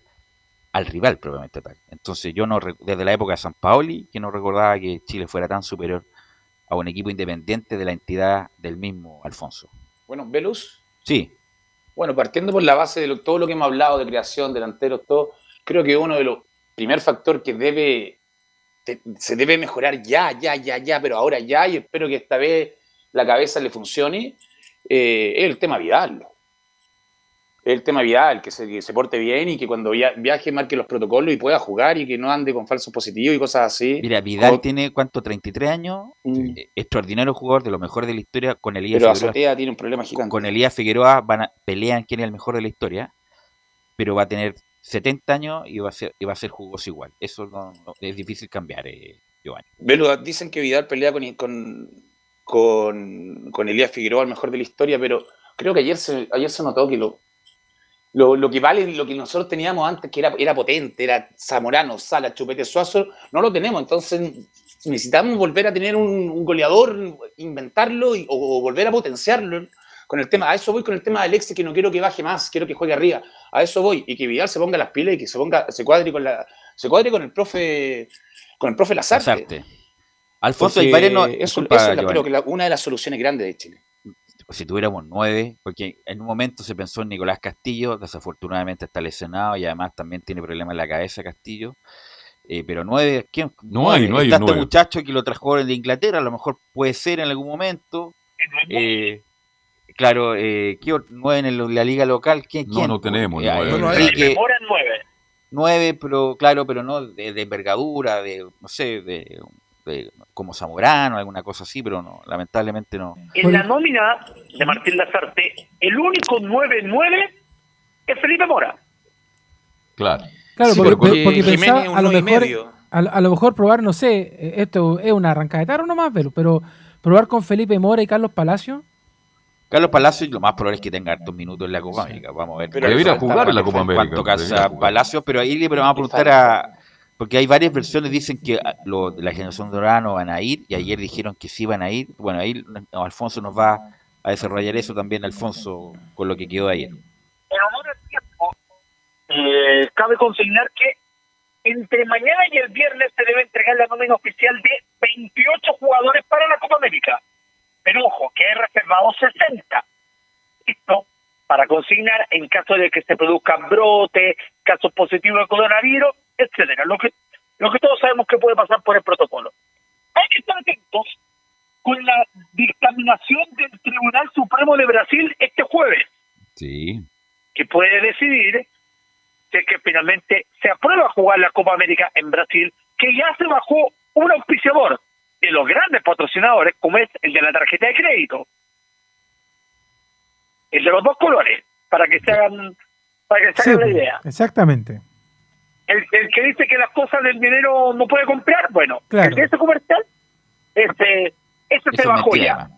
al rival propiamente tal. Entonces yo no desde la época de San Paoli que no recordaba que Chile fuera tan superior a un equipo independiente de la entidad del mismo Alfonso. Bueno, Velus, Sí, Bueno, partiendo por la base de lo- todo lo que hemos hablado de creación, delanteros, todo, creo que uno de los primer factor que debe te- se debe mejorar ya, ya, ya, ya, pero ahora ya, y espero que esta vez la cabeza le funcione, eh, es el tema Vidal. Es el tema Vidal, que se, que se porte bien y que cuando via- viaje marque los protocolos y pueda jugar y que no ande con falsos positivos y cosas así. mira, Vidal O- tiene, ¿cuánto? 33 años, Mm. extraordinario jugador, de los mejores de la historia, con Elías Pero Figueroa. Azotea tiene un problema gigante. Con Elías Figueroa van a, pelean quién es el mejor de la historia, pero va a tener 70 años y va a ser, y va a ser jugoso igual. Eso no, es difícil cambiar, eh, Giovanni. Velo, dicen que Vidal pelea con, con, con, con Elías Figueroa, el mejor de la historia, pero creo que ayer se, ayer se notó que lo, lo, lo que vale, lo que nosotros teníamos antes, que era, era potente, era Zamorano, Sala, Chupete Suazo, no lo tenemos. Entonces necesitamos volver a tener un, goleador, inventarlo y- o volver a potenciarlo. Con el tema, a eso voy con el tema de Alexis, que no quiero que baje más, quiero que juegue arriba. A eso voy. Y que Vidal se ponga las pilas y que se ponga, se cuadre con la, se cuadre con el profe, con el profe Lazarte. Lazarte. Alfonso, varias no- eso, disculpa, eso es la- Giovanni. creo que la- una de las soluciones grandes de Chile. si tuviéramos nueve, porque en un momento se pensó en Nicolás Castillo, desafortunadamente está lesionado y además también tiene problemas en la cabeza Castillo. Eh, pero nueve, ¿quién? No hay, no hay Está un este muchacho que lo trajo de Inglaterra, a lo mejor puede ser en algún momento. Eh, claro, eh, nueve en el- la liga local? ¿Quién? No, quién? no tenemos Eh, nueve. Enrique, Ahora nueve. nueve, pero claro, pero no de, de envergadura, de, no sé, de, de- como Zamorano, alguna cosa así, pero no, lamentablemente no. En la nómina de Martín Lazarte, el único 9-9 es Felipe Mora. Claro. Claro, Sí, porque, porque porque Jiménez pensaba, es un a lo mejor, a, a lo mejor probar, no sé, eh, esto es una arrancada de tarro nomás, pero, pero probar con Felipe Mora y Carlos Palacio. Carlos Palacios lo más probable es que tenga hartos minutos en la Copa América. Vamos a ver. Pero debería jugar en la Copa América, ¿Cuánto debería casa. Palacios? Pero ahí le vamos a preguntar a... Porque hay varias versiones, dicen que a- lo de la generación dorada no van a ir, y ayer dijeron que sí van a ir. Bueno, ahí no, Alfonso nos va a desarrollar eso también, Alfonso, con lo que quedó ayer. En honor al tiempo, eh, cabe consignar que entre mañana y el viernes se debe entregar la nómina oficial de 28 jugadores para la Copa América. Pero ojo, que he reservado 60. Esto para consignar en caso de que se produzcan brotes, casos positivos de coronavirus, etcétera. Lo que, lo que todos sabemos que puede pasar por el protocolo. Hay que estar atentos con la dictaminación del Tribunal Supremo de Brasil este jueves, Sí. que puede decidir si es que finalmente se aprueba jugar la Copa América en Brasil, que ya se bajó un auspiciador de los grandes patrocinadores, como es el de la tarjeta de crédito. El de los dos colores, para que se hagan, para que se Sí, hagan la idea. exactamente. El, el que dice que las cosas del dinero no puede comprar, bueno, Claro. el de ese comercial, este, ese se bajó ya.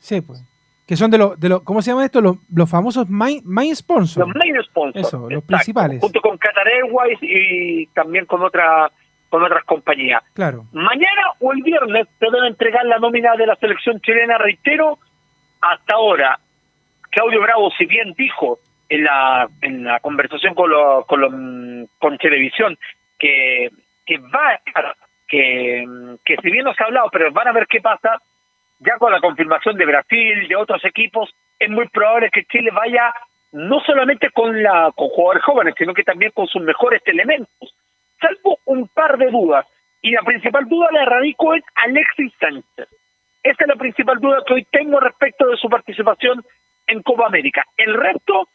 Sí, pues. Que son de los, de los ¿cómo se llama esto? Los, los famosos main, main sponsors. Los main sponsors. Eso, los principales. Junto con Qatar Airways y también con otra con otras compañías. Claro. Mañana o el viernes se debe entregar la nómina de la selección chilena, reitero, hasta ahora. Claudio Bravo, si bien dijo en la, en la conversación con, lo- con, lo- con Televisión que, que va a estar, que, que si bien no se ha hablado, pero van a ver qué pasa, ya con la confirmación de Brasil, de otros equipos, es muy probable que Chile vaya no solamente con la con jugadores jóvenes, sino que también con sus mejores elementos, salvo un par de dudas. Y la principal duda la radico en Alexis Sánchez. Esa es la principal duda que hoy tengo respecto de su participación en Copa América. El resto,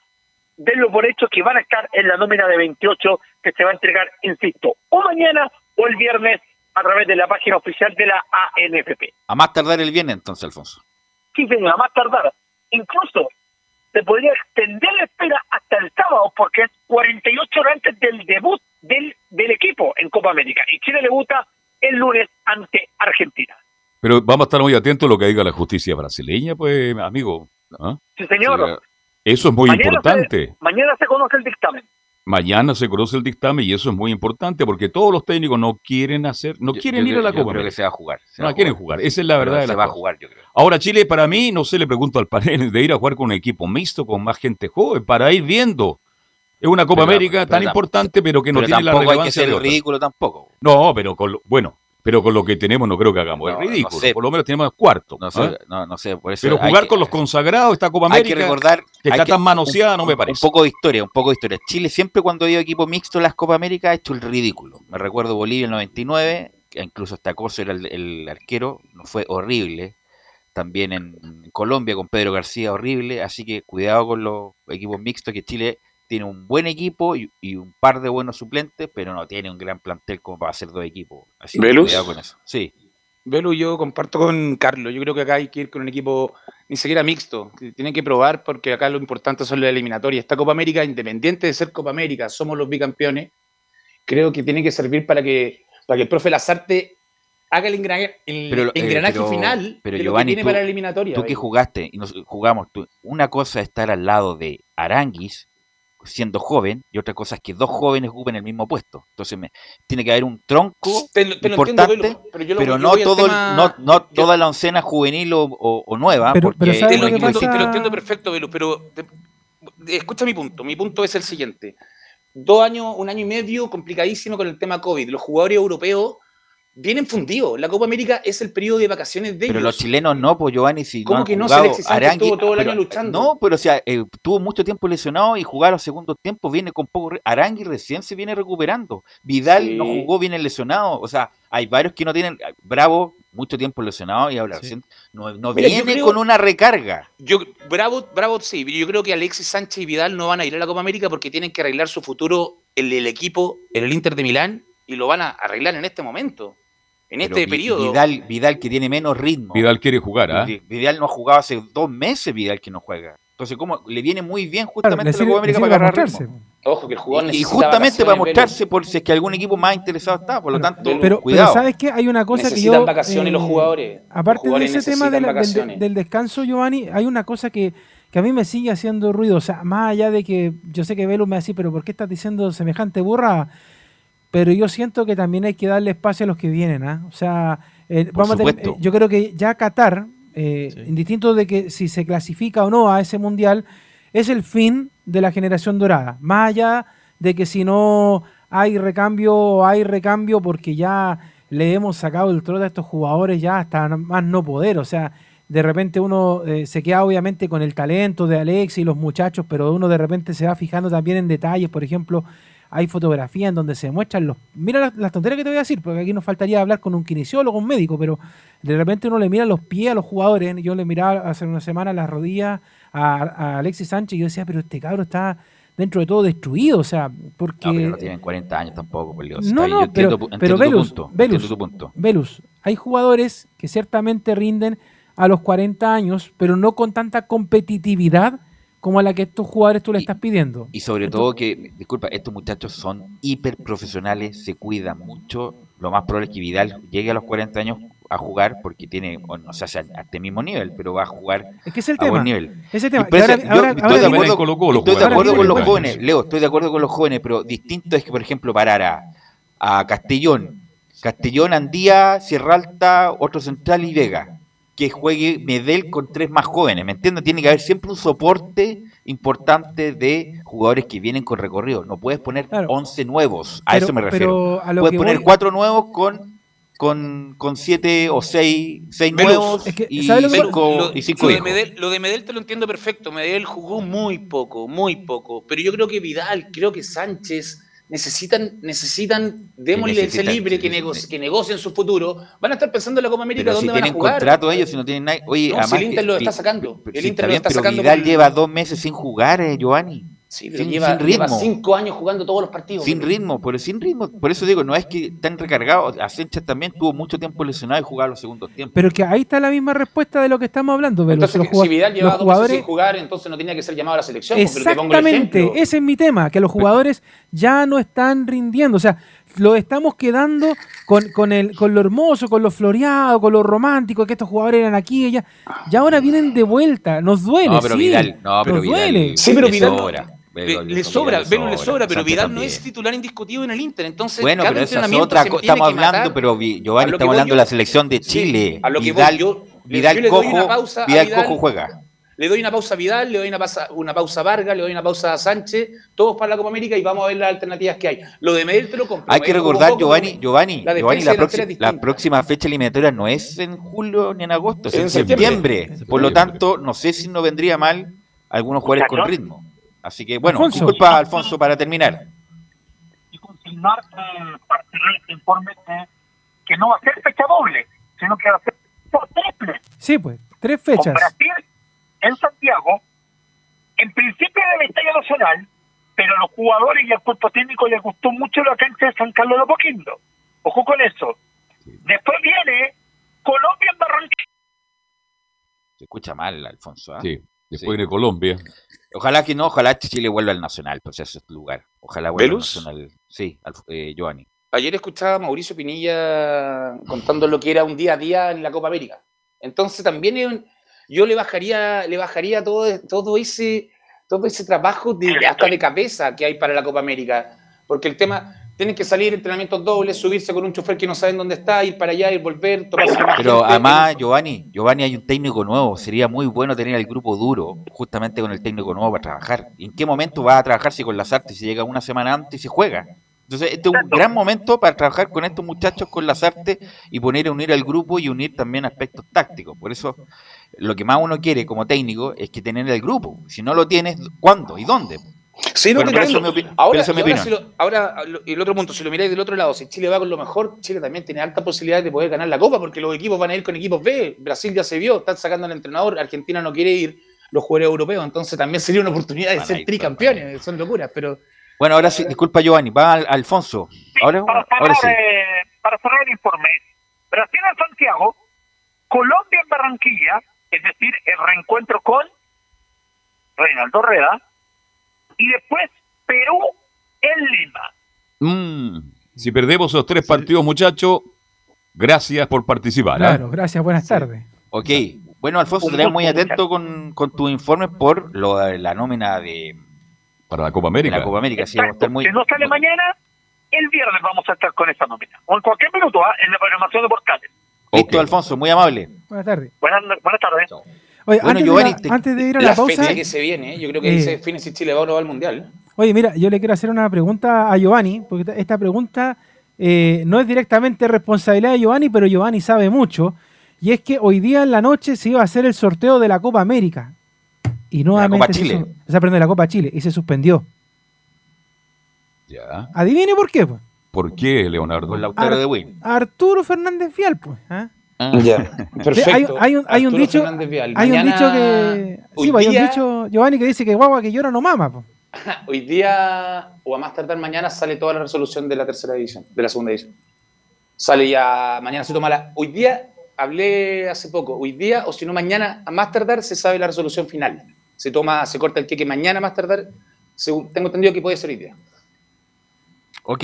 denlo por hecho que van a estar en la nómina de 28 que se va a entregar, insisto, o mañana o el viernes a través de la página oficial de la ANFP. A más tardar el viernes entonces, Alfonso. Sí, señor, a más tardar. Incluso se podría extender la espera hasta el sábado porque es 48 horas antes del debut del, del equipo en Copa América. Y Chile debuta el lunes ante Argentina. Pero vamos a estar muy atentos a lo que diga la justicia brasileña, pues, amigo. ¿ah? Sí, señor. O sea, eso es muy Mañana importante. Se, mañana se conoce el dictamen. Mañana se conoce el dictamen y eso es muy importante porque todos los técnicos no quieren hacer, no Yo- quieren yo ir a la creo- yo Copa creo que se va a jugar. se No a quieren jugar. Esa es la Pero verdad. de se va a jugar, yo creo. Ahora, Chile, para mí, no sé, le pregunto al panel, de ir a jugar con un equipo mixto, con más gente joven, para ir viendo. Es una Copa Pero- América pero tan importante, pero que no tiene la tampoco hay que relevancia ser de ridículo tampoco. No, pero con bueno, pero con lo que tenemos no creo que hagamos. No, es no ridículo. sé. Por lo menos tenemos cuarto. No sé, ¿ah? no, no sé, por eso Pero hay jugar que- con los consagrados, esta Copa Hay América, que recordar que hay está tan manoseada, no me parece. Un poco de historia, un poco de historia. Chile siempre cuando ha habido equipo mixto en las Copa América ha hecho el ridículo. Me recuerdo Bolivia en el 99, que incluso hasta Coso era el, el arquero, no fue horrible. También en Colombia con Pedro García, horrible. Así que cuidado con los equipos mixtos, que Chile tiene un buen equipo y, y un par de buenos suplentes, pero no tiene un gran plantel como para hacer dos equipos. Así que ¿Velus? cuidado con eso. Sí. Velu, yo comparto con Carlos. Yo creo que acá hay que ir con un equipo ni siquiera mixto. Tienen que probar porque acá lo importante son las eliminatorias. Esta Copa América, independiente de ser Copa América, somos los bicampeones. Creo que tiene que servir para que, para que el profe Lazarte haga el engranaje, el Pero, eh, engranaje pero- final pero de lo Giovanni, que tiene tú- para la eliminatoria. Tú que jugaste y nos jugamos, tú- una cosa es estar al lado de Aranguis siendo joven y otra cosa es que dos jóvenes ocupen el mismo puesto. Entonces me, tiene que haber un tronco Te lo- te lo importante, entiendo, pero yo lo- yo no todo tema- no, no toda la oncena juvenil o, o- o nueva. Pero- porque pero ¿sabes Te lo entiendo, te lo entiendo perfecto, pero te- escucha mi punto. Mi punto es el siguiente. Dos años, un año y medio complicadísimo con el tema COVID. Los jugadores europeos vienen fundidos. La Copa América es el periodo de vacaciones de Pero ellos. los chilenos no, pues Giovanni, si ¿Cómo no que no? Alexis estuvo todo el pero- año luchando. No, pero o sea, eh, tuvo mucho tiempo lesionado y jugar los segundos tiempos viene con poco. Arangui recién se viene recuperando. Vidal Sí. no jugó, viene lesionado. O sea, hay varios que no tienen. Bravo, mucho tiempo lesionado y ahora recién no, no Mira, yo viene creo- con una recarga. Yo, bravo, bravo, sí. Yo creo que Alexis Sánchez y Vidal no van a ir a la Copa América porque tienen que arreglar su futuro en el equipo, en el Inter de Milán, y lo van a arreglar en este momento, en Pero este Vi- periodo. Vidal, Vidal que tiene menos ritmo. Vidal quiere jugar, ¿ah? Vi- Vidal no ha jugado hace dos meses, Vidal que no juega. Entonces, ¿cómo? Le viene muy bien justamente le la Copa América para agarrar ritmo. Ojo, que el jugador Y, justamente para mostrarse por si es que algún equipo más interesado está. Por lo tanto, Pero, pero cuidado. ¿sabes qué? Hay una cosa que yo... vacaciones los eh, jugadores. Aparte Los jugadores de ese tema del, del- vacaciones. del descanso, Giovanni, hay una cosa que, que a mí me sigue haciendo ruido. O sea, más allá de que yo sé que Velo me va a decir, pero ¿por qué estás diciendo semejante burra? Pero yo siento que también hay que darle espacio a los que vienen. ¿ah? O sea, eh, vamos a tener- eh, yo creo que ya Qatar, eh, indistinto de que si se clasifica o no a ese mundial, es el fin de la generación dorada. Más allá de que si no hay recambio hay recambio porque ya le hemos sacado el trote a estos jugadores ya hasta más no poder. O sea, de repente uno eh, se queda obviamente con el talento de Alex y los muchachos, pero uno de repente se va fijando también en detalles. Por ejemplo, hay fotografías en donde se muestran los... Mira las, las tonterías que te voy a decir, porque aquí nos faltaría hablar con un kinesiólogo, un médico, pero de repente uno le mira los pies a los jugadores. Yo le miraba hace una semana las rodillas a, a Alexis Sánchez y yo decía, pero este cabro está dentro de todo destruido, o sea, porque... No, pero no tienen 40 años tampoco. No, no, pero, entiendo pero tu Velus, punto, Velus. Velus, hay jugadores que ciertamente rinden a los 40 años, pero no con tanta competitividad como a la que estos jugadores tú le estás pidiendo. Y sobre todo que, disculpa, estos muchachos son hiper profesionales, se cuidan mucho. Lo más probable es que Vidal llegue a los 40 años a jugar porque tiene, o no sé, a este mismo nivel, pero va a jugar Es que es el a tema. buen nivel. Ese tema. Y pese- Y ahora- yo ahora- estoy ahora de acuerdo, estoy de con los jóvenes, Leo, estoy de acuerdo con los jóvenes, pero distinto es que, por ejemplo, parar a, a Castellón, Castellón, Andía, Sierra Alta, otro central y Vega, que juegue Medel con tres más jóvenes, ¿me entiendes? Tiene que haber siempre un soporte importante de jugadores que vienen con recorrido. No puedes poner 11 nuevos, a Pero- eso me pero refiero. a lo Puedes poner voy- cuatro nuevos con con, con siete o seis, seis nuevos es que, y, ¿sabes lo que- cinco, lo- y cinco lo de. Medel, lo de Medel te lo entiendo perfecto. Medel jugó muy poco, muy poco. Pero yo creo que Vidal, creo que Sánchez necesitan, necesitan, démosle ese libre que, nego- que negocien su futuro. Van a estar pensando en la Copa América Pero si dónde van a tienen jugar. contrato ellos, si no tienen nada. Oye, No, si el Inter que- lo está sacando. El sí, Inter lo está pero sacando Vidal por- lleva dos meses sin jugar, eh, Giovanni. Sí, pero sin, lleva, sin ritmo. lleva cinco años jugando todos los partidos. Sin ritmo, pero sin ritmo. Por eso digo, no es que están recargados. Asensio también tuvo mucho tiempo lesionado y jugaba los segundos tiempos. Pero que ahí está la misma respuesta de lo que estamos hablando, Velus. Entonces, Los si Vidal llevaba los dos meses jugadores sin jugar, entonces no tenía que ser llamado a la selección. porque te pongo el Exactamente, ese es mi tema, que los jugadores ya no están rindiendo, o sea, lo estamos quedando con, con, el, con lo hermoso, con lo floreado, con lo romántico, que estos jugadores eran aquí y allá, y ahora vienen de vuelta, nos duele, No, pero sí, Vidal, no, pero nos Vidal. duele. Sí, pero Vidal- Le, sobra, le sobra, pero Vidal no es titular indiscutido en el Inter. Entonces, Bueno, cada pero esa es otra cosa. Estamos hablando, pero Giovanni, estamos voy hablando de yo- la selección de Sí, Chile. a lo que voy Vidal, yo, le- Vidal yo le doy una cojo, pausa a Vidal Vidal. cojo juega. Le doy una pausa a Vidal, le doy una pausa, una pausa a Vargas, le doy una pausa a Sánchez, todos para la Copa América y vamos a ver las alternativas que hay. Lo de Medel te lo compro. Hay que recordar, Giovanni, Giovanni, la Giovanni, la, próxima, la próxima fecha eliminatoria no es en julio ni en agosto, es En en septiembre. septiembre. Por lo tanto, no sé si no vendría mal algunos jugadores con ritmo. Así que, bueno, Alfonso. disculpa, Alfonso, para terminar. y confirmar eh, para cerrar este informe que, que no va a ser fecha doble, sino que va a ser por triple. Sí, pues, tres Con fechas. Brasil en Santiago, en principio en el Estadio Nacional, pero a los jugadores y al cuerpo técnico les gustó mucho la cancha de San Carlos de Apoquindo. Ojo con eso. Después viene Colombia en Barranquilla. Se escucha mal, Alfonso. ¿ah? Sí, después viene Colombia. Ojalá que no, ojalá Chile vuelva al Nacional, pues ese es tu lugar. Ojalá vuelva ¿Velus? al Nacional. Sí, al- eh, Giovanni. Ayer escuchaba a Mauricio Pinilla contando lo que era un día a día en la Copa América. Entonces también yo le bajaría, le bajaría todo, todo ese, todo ese trabajo de, hasta de cabeza que hay para la Copa América. Porque el tema, tienen que salir entrenamientos dobles, subirse con un chofer que no saben dónde está, ir para allá, ir volver, tomarse Pero además, Giovanni, Giovanni hay un técnico nuevo. Sería muy bueno tener el grupo duro, justamente con el técnico nuevo para trabajar. ¿En qué momento va a trabajar si con las artes si llega una semana antes y se juega? Entonces, este es un gran momento para trabajar con estos muchachos con las artes y poner a unir al grupo y unir también aspectos tácticos. Por eso, lo que más uno quiere como técnico es que tener el grupo. Si no lo tienes, ¿cuándo y dónde? Sí, no Bueno, te pero eso es ahora, eso es ahora, opinión. si lo- ahora, lo- el otro punto, si lo miráis del otro lado, si Chile va con lo mejor, Chile también tiene alta posibilidad de poder ganar la Copa, porque los equipos van a ir con equipos B. Brasil ya se vio, están sacando al entrenador, Argentina no quiere ir, los jugadores europeos, entonces también sería una oportunidad de Van ser ir, tricampeones, son locuras, pero Bueno, ahora sí, disculpa Giovanni, va al- Alfonso. Ahora, Para ahora cerrar, sí. eh, para cerrar el informe, Brasil en Santiago, Colombia en Barranquilla, es decir, el reencuentro con Reinaldo Rueda, y después Perú en Lima. Mm, si perdemos esos tres partidos, muchachos, gracias por participar. ¿ah? Claro, gracias, buenas tardes. Ok, bueno Alfonso, estaremos muy atento con, con tu informe por lo de la nómina de, Para la Copa América. la Copa América. Sí, vamos a estar muy... Si no sale mañana, el viernes vamos a estar con esa nómina. O en cualquier minuto, ¿ah? en la programación de portales. Listo, Alfonso, muy amable. Buenas tardes. Buenas, buenas tardes. Oye, Bueno, antes, Giovanni, de te- la, antes de ir a la, la pausa, fecha que se viene, yo creo que eh, ese fin si Chile va o no va al Mundial. Oye, mira, yo le quiero hacer una pregunta a Giovanni, porque esta- pregunta eh, no es directamente responsabilidad de Giovanni, pero Giovanni sabe mucho. Y es que hoy día en la noche se iba a hacer el sorteo de la Copa América. Y nuevamente. Copa se Chile. Se aprende la Copa Chile y se suspendió. Ya. Adivine por qué, pues. ¿Por qué, Leonardo? Con Lautaro Ar- de Win. Arturo Fernández Vial, pues. ¿Ah? Ya, perfecto. Hay, hay un, hay un Arturo dicho, Vial. hay un dicho que. Sí, pues, hay un dicho, Giovanni, que dice que guagua que llora no mama. Hoy día, o a más tardar mañana, sale toda la resolución de la tercera división, de la segunda división. Sale ya, mañana se toma la... Hoy día, hablé hace poco, hoy día, o si no mañana, a más tardar, se sabe la resolución final. Se toma, se corta el queque mañana a más tardar, según, tengo entendido que puede ser hoy día. Ok,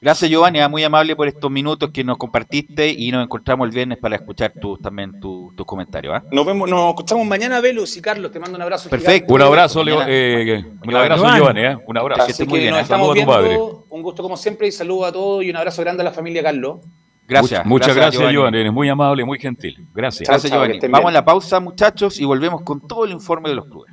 gracias Giovanni, ah, muy amable por estos minutos que nos compartiste y nos encontramos el viernes para escuchar tus también tu- tus comentarios. ¿ah? Nos vemos, nos escuchamos mañana, Velus y Carlos, te mando un abrazo. Perfecto. gigante. Un abrazo, Leo, eh, un Giovanni. abrazo, Giovanni, ¿eh? Un abrazo. Así que muy bien, nos ¿eh? estamos a tu viendo, padre. un gusto como siempre y saludo a todos y un abrazo grande a la familia Carlos. Gracias. Much- Muchas gracias, Giovanni. Giovanni. Eres muy amable, muy gentil. Gracias. Gracias Chao, Giovanni. Vamos bien. a la pausa muchachos y volvemos con todo el informe de los clubes.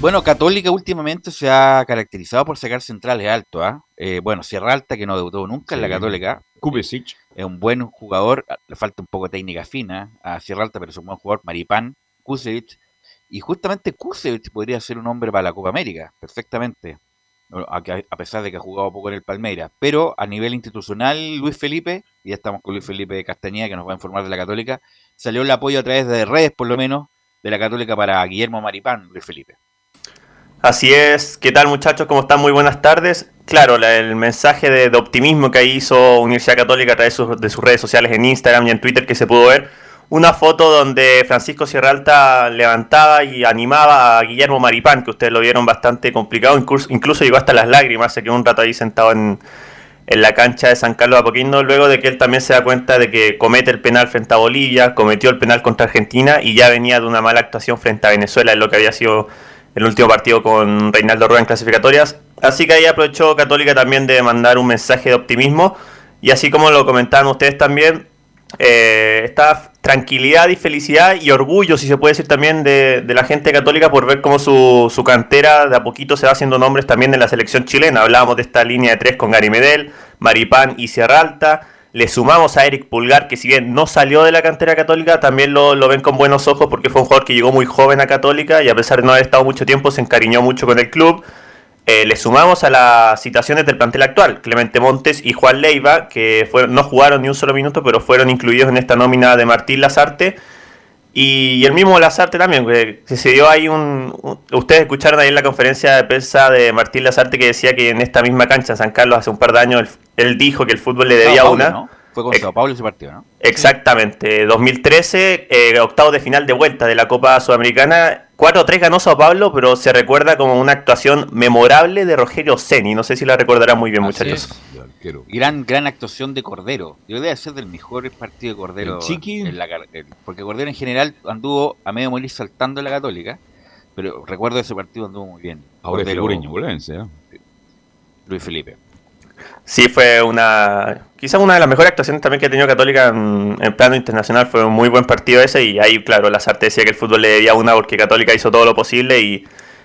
Bueno, Católica últimamente se ha caracterizado por sacar centrales altos. ¿ah? Eh, bueno, Sierra Alta, que no debutó nunca en la. Católica. Kubesic. Es un buen jugador, ah, le falta un poco de técnica fina a Sierra Alta, pero es un buen jugador. Maripán, Kusevich. Y justamente Kusevich podría ser un hombre para la Copa América, perfectamente. A pesar de que ha jugado poco en el Palmeiras. Pero a nivel institucional, Luis Felipe, y ya estamos con Luis Felipe Castañeda, que nos va a informar de la Católica, salió el apoyo a través de redes, por lo menos, de la Católica para Guillermo Maripán, Luis Felipe. Así es, ¿qué tal muchachos? ¿Cómo están? Muy buenas tardes. Claro, la- el mensaje de, optimismo que hizo Universidad Católica a través de sus, de sus redes sociales en Instagram y en Twitter que se pudo ver, una foto donde Francisco Sierralta levantaba y animaba a Guillermo Maripán, que ustedes lo vieron bastante complicado, incluso, incluso llegó hasta las lágrimas, se quedó un rato ahí sentado en, en la cancha de San Carlos de Apoquindo, luego de que él también se da cuenta de que comete el penal frente a Bolivia, cometió el penal contra Argentina y ya venía de una mala actuación frente a Venezuela, en lo que había sido el último partido con Reinaldo Rueda en clasificatorias. Así que ahí aprovechó Católica también de mandar un mensaje de optimismo y así como lo comentaban ustedes también, eh, esta tranquilidad y felicidad y orgullo, si se puede decir también, de, de la gente católica por ver cómo su, su, cantera de a poquito se va haciendo nombres también en la selección chilena. Hablábamos de esta línea de tres con Gary Medel, Maripán y Sierra Alta. Le sumamos a Eric Pulgar, que si bien no salió de la cantera católica, también lo, lo, ven con buenos ojos porque fue un jugador que llegó muy joven a Católica y a pesar de no haber estado mucho tiempo, se encariñó mucho con el club. Eh, le sumamos a las citaciones del plantel actual, Clemente Montes y Juan Leiva, que no jugaron ni un solo minuto, pero fueron incluidos en esta nómina de Martín Lazarte. Y, y el mismo Lazarte también, que, que se dio ahí un, un, Ustedes escucharon ahí en la conferencia de prensa de Martín Lazarte que decía que en esta misma cancha, en San Carlos, hace un par de años, él, él dijo que el fútbol le debía Paulo, una. ¿no? Fue con Sao Paulo ese partido, ¿no? Exactamente, 2013, eh, octavos de final de vuelta de la Copa Sudamericana. 4-3 ganó Sao Paulo, pero se recuerda como una actuación memorable de Rogelio Ceni. No sé si la recordarán muy bien, Así muchachos. es. Gran, gran actuación de Cordero. Yo debe ser del mejor partido de Cordero. ¿El Chiqui? en la porque Cordero en general anduvo a medio morir saltando en la Católica. Pero recuerdo ese partido anduvo muy bien. Ahora es Cordero, figureño, bolense, ¿eh? Luis Felipe. Sí, fue una. Quizás una de las mejores actuaciones también que ha tenido Católica en, en plano internacional. Fue un muy buen partido ese. Y ahí, claro, Lazarte decía que el fútbol le debía una porque Católica hizo todo lo posible. Y,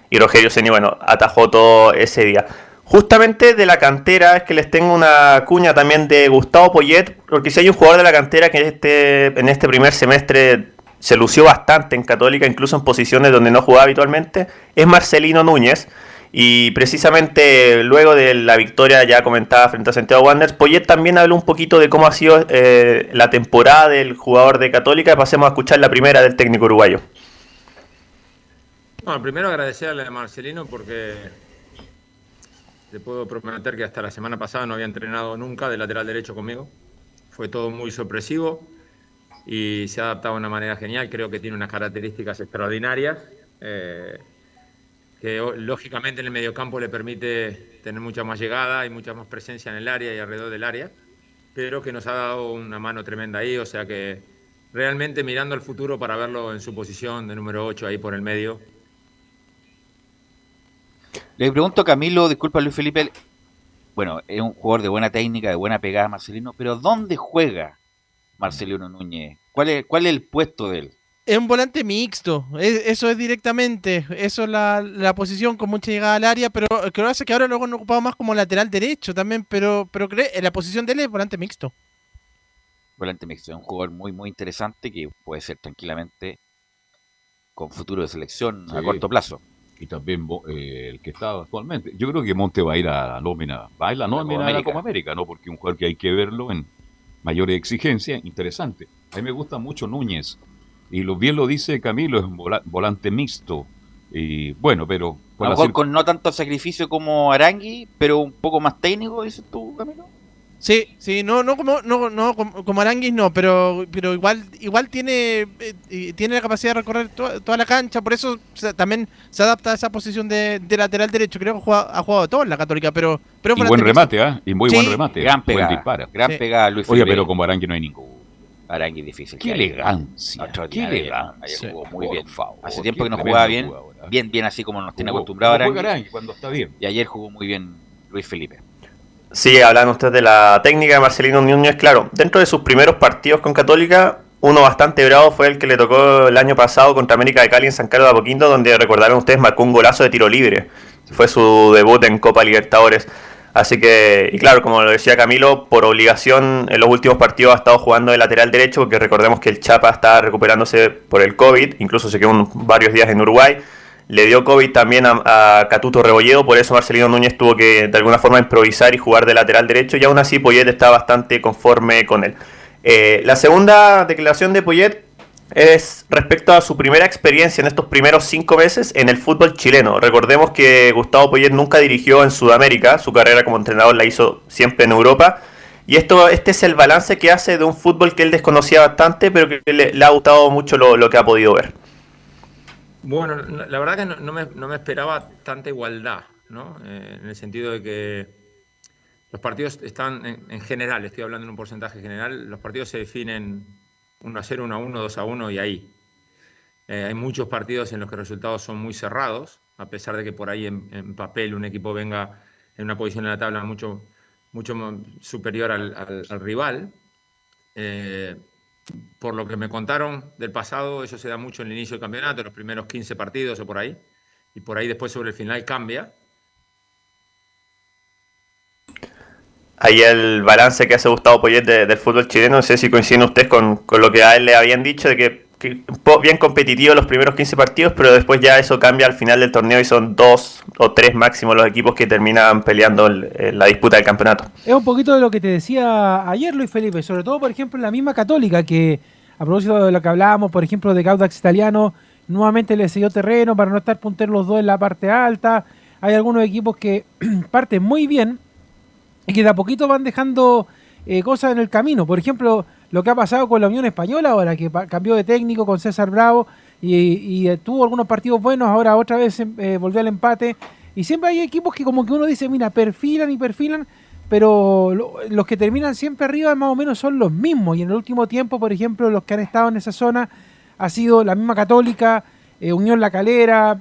y Rogelio Ceni, bueno, atajó todo ese día. Justamente de la cantera es que les tengo una cuña también de Gustavo Poyet. Porque si hay un jugador de la cantera que este, en este primer semestre se lució bastante en Católica, incluso en posiciones donde no jugaba habitualmente, es Marcelino Núñez. Y precisamente luego de la victoria ya comentada frente a Santiago Wanderers, Poyet también habló un poquito de cómo ha sido eh, la temporada del jugador de Católica. Pasemos a escuchar la primera del técnico uruguayo. Bueno, primero agradecerle a Marcelino porque te puedo prometer que hasta la semana pasada no había entrenado nunca de lateral derecho conmigo. Fue todo muy sorpresivo y se ha adaptado de una manera genial. Creo que tiene unas características extraordinarias. eh, que lógicamente en el mediocampo le permite tener mucha más llegada y mucha más presencia en el área y alrededor del área, pero que nos ha dado una mano tremenda ahí, o sea que realmente mirando al futuro para verlo en su posición de número 8 ahí por el medio, Le pregunto a Camilo, disculpa Luis Felipe, bueno, es un jugador de buena técnica, de buena pegada Marcelino, pero ¿dónde juega Marcelino Núñez? ¿Cuál es, cuál es el puesto de él? Es un volante mixto, es- eso es directamente, eso es la, la posición con mucha llegada al área, pero creo que hace que ahora luego han ocupado más como lateral derecho también, pero pero cree, la posición de él es volante mixto. Volante mixto, es un jugador muy, muy interesante que puede ser tranquilamente con futuro de selección a corto plazo. Y también eh, el que está actualmente. Yo creo que Monte va a ir a la nómina, va a ir a la nómina de la América. Copa América, ¿no? Porque un jugador que hay que verlo en mayores exigencias, interesante. A mí me gusta mucho Núñez. Y lo bien lo dice Camilo, es un vola- volante mixto. Y bueno, pero A lo mejor con no tanto sacrificio como Arangui, pero un poco más técnico, dices tú, Camilo. Sí, sí, no, no como, no, no como, como Aranguis no, pero, pero igual, igual tiene, eh, eh, tiene la capacidad de recorrer to- toda la cancha, por eso se- también se adapta a esa posición de, de lateral derecho. Creo que ha jugado, ha jugado todo en la Católica, pero, pero y buen remate, ¿ah? Y muy buen Sí. remate. Gran buen pegada, disparo. gran Sí. pegada Luis Oye, Felipe. pero como Arangui no hay ningún. Arangui difícil. Qué elegancia. Qué elegancia. Ayer jugó muy bien. favor, Hace qué tiempo que no jugaba bien. jugador, ¿ah? Bien, bien así como nos tiene acostumbrado como juega Arangui. Arangui cuando está bien. Y ayer jugó muy bien Luis Felipe. Sí, hablan ustedes de la técnica de Marcelino Núñez, claro. Dentro de sus primeros partidos con Católica, uno bastante bravo fue el que le tocó el año pasado contra América de Cali en San Carlos de Apoquindo, donde recordaron ustedes marcó un golazo de tiro libre. Fue su debut en Copa Libertadores. Así que, y claro, como lo decía Camilo, por obligación en los últimos partidos ha estado jugando de lateral derecho, porque recordemos que el Chapa está recuperándose por el COVID, incluso se quedó varios días en Uruguay. Le dio COVID también a, Catuto Rebolledo, por eso Marcelino Núñez tuvo que de alguna forma improvisar y jugar de lateral derecho, y aún así Poyet está bastante conforme con él. Eh, la segunda declaración de Poyet es respecto a su primera experiencia en estos primeros cinco meses en el fútbol chileno. Recordemos que Gustavo Poyet nunca dirigió en Sudamérica, su carrera como entrenador la hizo siempre en Europa. Y esto, este es el balance que hace de un fútbol que él desconocía bastante, pero que le, le ha gustado mucho lo, lo que ha podido ver. Bueno, no- la verdad que no, me, no me esperaba tanta igualdad, ¿no? Eh, en el sentido de que los partidos están, en, en general, estoy hablando en un porcentaje general, los partidos se definen 1 a 0, 1 a 1, 2 a 1 y ahí. Eh, hay muchos partidos en los que los resultados son muy cerrados, a pesar de que por ahí en, papel un equipo venga en una posición en la tabla mucho, mucho superior al, al- al rival. Eh, por lo que me contaron del pasado, eso se da mucho en el inicio del campeonato, los primeros 15 partidos o por ahí, y por ahí después sobre el final cambia. Ahí el balance que hace Gustavo Poyet de- del fútbol chileno, no sé si coinciden ustedes con, con lo que a él le habían dicho, de que, bien competitivo los primeros 15 partidos, pero después ya eso cambia al final del torneo y son dos o tres máximo los equipos que terminan peleando el- el- la disputa del campeonato. Es un poquito de lo que te decía ayer Luis Felipe, sobre todo, por ejemplo, en la misma Católica, que a propósito de lo que hablábamos, por ejemplo, de Gaudax Italiano, nuevamente le cedió terreno para no estar punteros los dos en la parte alta. Hay algunos equipos que parten muy bien y que de a poquito van dejando eh, cosas en el camino. Por ejemplo, lo que ha pasado con la Unión Española ahora, que cambió de técnico con César Bravo y, eh, tuvo algunos partidos buenos, ahora otra vez eh, volvió al empate. Y siempre hay equipos que como que uno dice, mira, perfilan y perfilan, pero lo- los que terminan siempre arriba más o menos son los mismos. Y en el último tiempo, por ejemplo, los que han estado en esa zona ha sido la misma Católica, eh, Unión La Calera,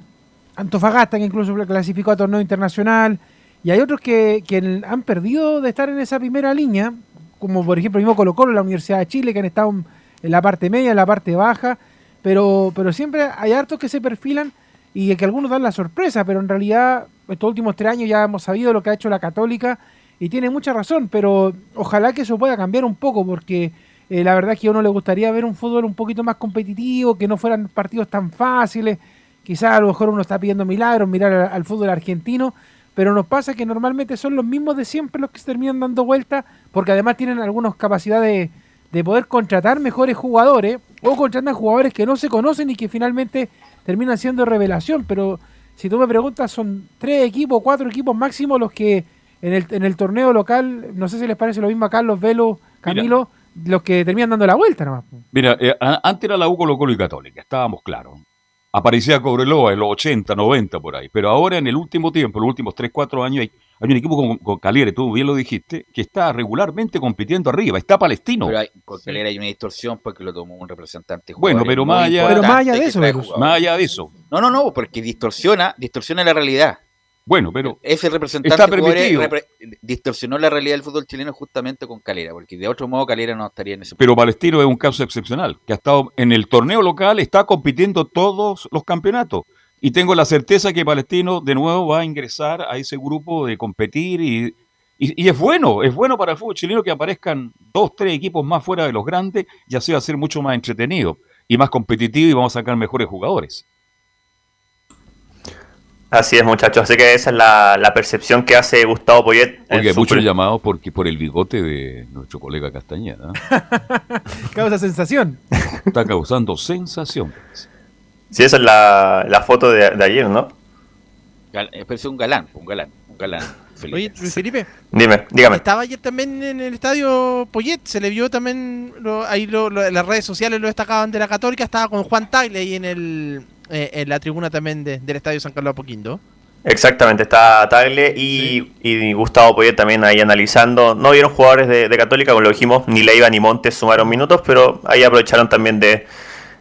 Antofagasta, que incluso clasificó a torneo internacional. Y hay otros que han perdido de estar en esa primera línea, como por ejemplo el mismo Colo Colo, la Universidad de Chile, que han estado en- la parte media, en la parte baja, pero, pero siempre hay hartos que se perfilan y que algunos dan la sorpresa, pero en realidad estos últimos tres años ya hemos sabido lo que ha hecho la Católica y tiene mucha razón, pero ojalá que eso pueda cambiar un poco, porque eh, la verdad es que a uno le gustaría ver un fútbol un poquito más competitivo, que no fueran partidos tan fáciles, quizás a lo mejor uno está pidiendo milagros, mirar al fútbol argentino, pero nos pasa que normalmente son los mismos de siempre los que se terminan dando vuelta, porque además tienen algunas capacidades de poder contratar mejores jugadores o contratan jugadores que no se conocen y que finalmente terminan siendo revelación. Pero si tú me preguntas, son tres equipos, cuatro equipos máximo los que en el, en el torneo local, no sé si les parece lo mismo a Carlos, Velo, Camilo, los que terminan dando la vuelta nomás. Mira, eh, antes era la U Colo Colo y Católica, estábamos claros. Aparecía Cobreloa en los 80, 90 por ahí. Pero ahora en el último tiempo, en los últimos 3, 4 años, hay, hay un equipo con, con Caliere, tú bien lo dijiste, que está regularmente compitiendo arriba. Está Palestino. Pero hay, con Calera hay una distorsión porque lo tomó un representante Bueno, pero más allá- importante Pero más allá de eso, más allá de eso. No, no, no, porque distorsiona, distorsiona la realidad. Bueno, pero ese representante está permitido. repre- distorsionó la realidad del fútbol chileno justamente con Calera, porque de otro modo Calera no estaría en ese Pero Palestino es un caso excepcional, que ha estado en el torneo local, está compitiendo todos los campeonatos. Y tengo la certeza que Palestino de nuevo va a ingresar a ese grupo de competir y, y, y es bueno, es bueno para el fútbol chileno que aparezcan dos, tres equipos más fuera de los grandes y así va a ser mucho más entretenido y más competitivo y vamos a sacar mejores jugadores. Así es, muchachos. Así que esa es la, la percepción que hace Gustavo Poyet. su muchos pre- llamados porque por el bigote de nuestro colega Castañeda. ¿eh? Causa sensación. Está causando sensación. Sí, esa es la, la foto de, de ayer, ¿no? Gal- eh, es un galán, un galán, un galán. Felipe. Oye, Luis Felipe. Dime, dígame. Estaba ayer también en el estadio Poyet, se le vio también, lo- ahí lo- las redes sociales lo destacaban de la Católica, estaba con Juan Tagle ahí en, el, eh, en la tribuna también de- del estadio San Carlos Apoquindo. Exactamente, está Tagle y, y Gustavo Poyet también ahí analizando. No vieron jugadores de, de Católica, como lo dijimos, ni Leiva ni Montes sumaron minutos, pero ahí aprovecharon también de,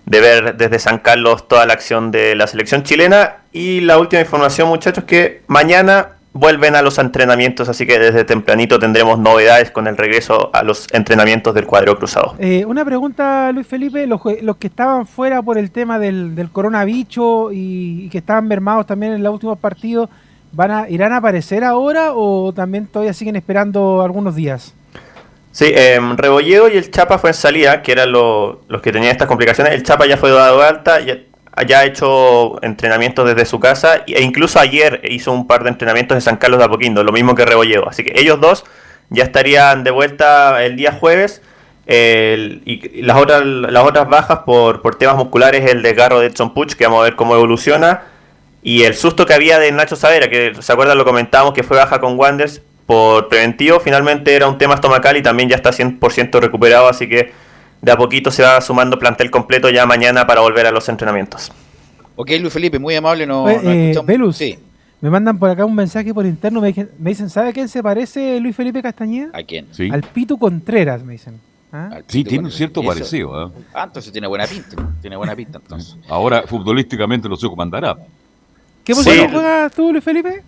de ver desde San Carlos toda la acción de la selección chilena. Y la última información, muchachos, que mañana vuelven a los entrenamientos, así que desde tempranito tendremos novedades con el regreso a los entrenamientos del cuadro cruzado. Eh, una pregunta, Luis Felipe, los, los que estaban fuera por el tema del, del coronavirus y, y que estaban mermados también en los últimos partidos, ¿van a, ¿irán a aparecer ahora o también todavía siguen esperando algunos días? Sí, eh, Rebolledo y el Chapa fue en salida, que eran lo- los que tenían estas complicaciones. El Chapa ya fue dado alta, ya, ya ha hecho entrenamientos desde su casa e incluso ayer hizo un par de entrenamientos en San Carlos de Apoquindo, lo mismo que Rebolledo. Así que ellos dos ya estarían de vuelta el día jueves. Y las otras, las otras bajas por, por temas musculares, el desgarro de Edson Puch, que vamos a ver cómo evoluciona. Y el susto que había de Nacho Savera, que se acuerdan, lo comentamos, que fue baja con Wanders por preventivo, finalmente era un tema estomacal y también ya está 100% recuperado, así que de a poquito se va sumando plantel completo ya mañana para volver a los entrenamientos. Ok, Luis Felipe, muy amable, no, eh, escuchamos. Sí. Me mandan por acá un mensaje por interno, me, dicen- me dicen, ¿sabe a quién se parece Luis Felipe Castañeda? ¿A quién? Sí, Al Pitu Contreras, me dicen. ¿Ah? sí tiene un cierto parecido. ¿eh? Ah, entonces tiene buena pinta. Tiene buena pinta entonces. Ahora, futbolísticamente no sé cómo andará. ¿Qué Sí. posición juegas tú, Luis Felipe?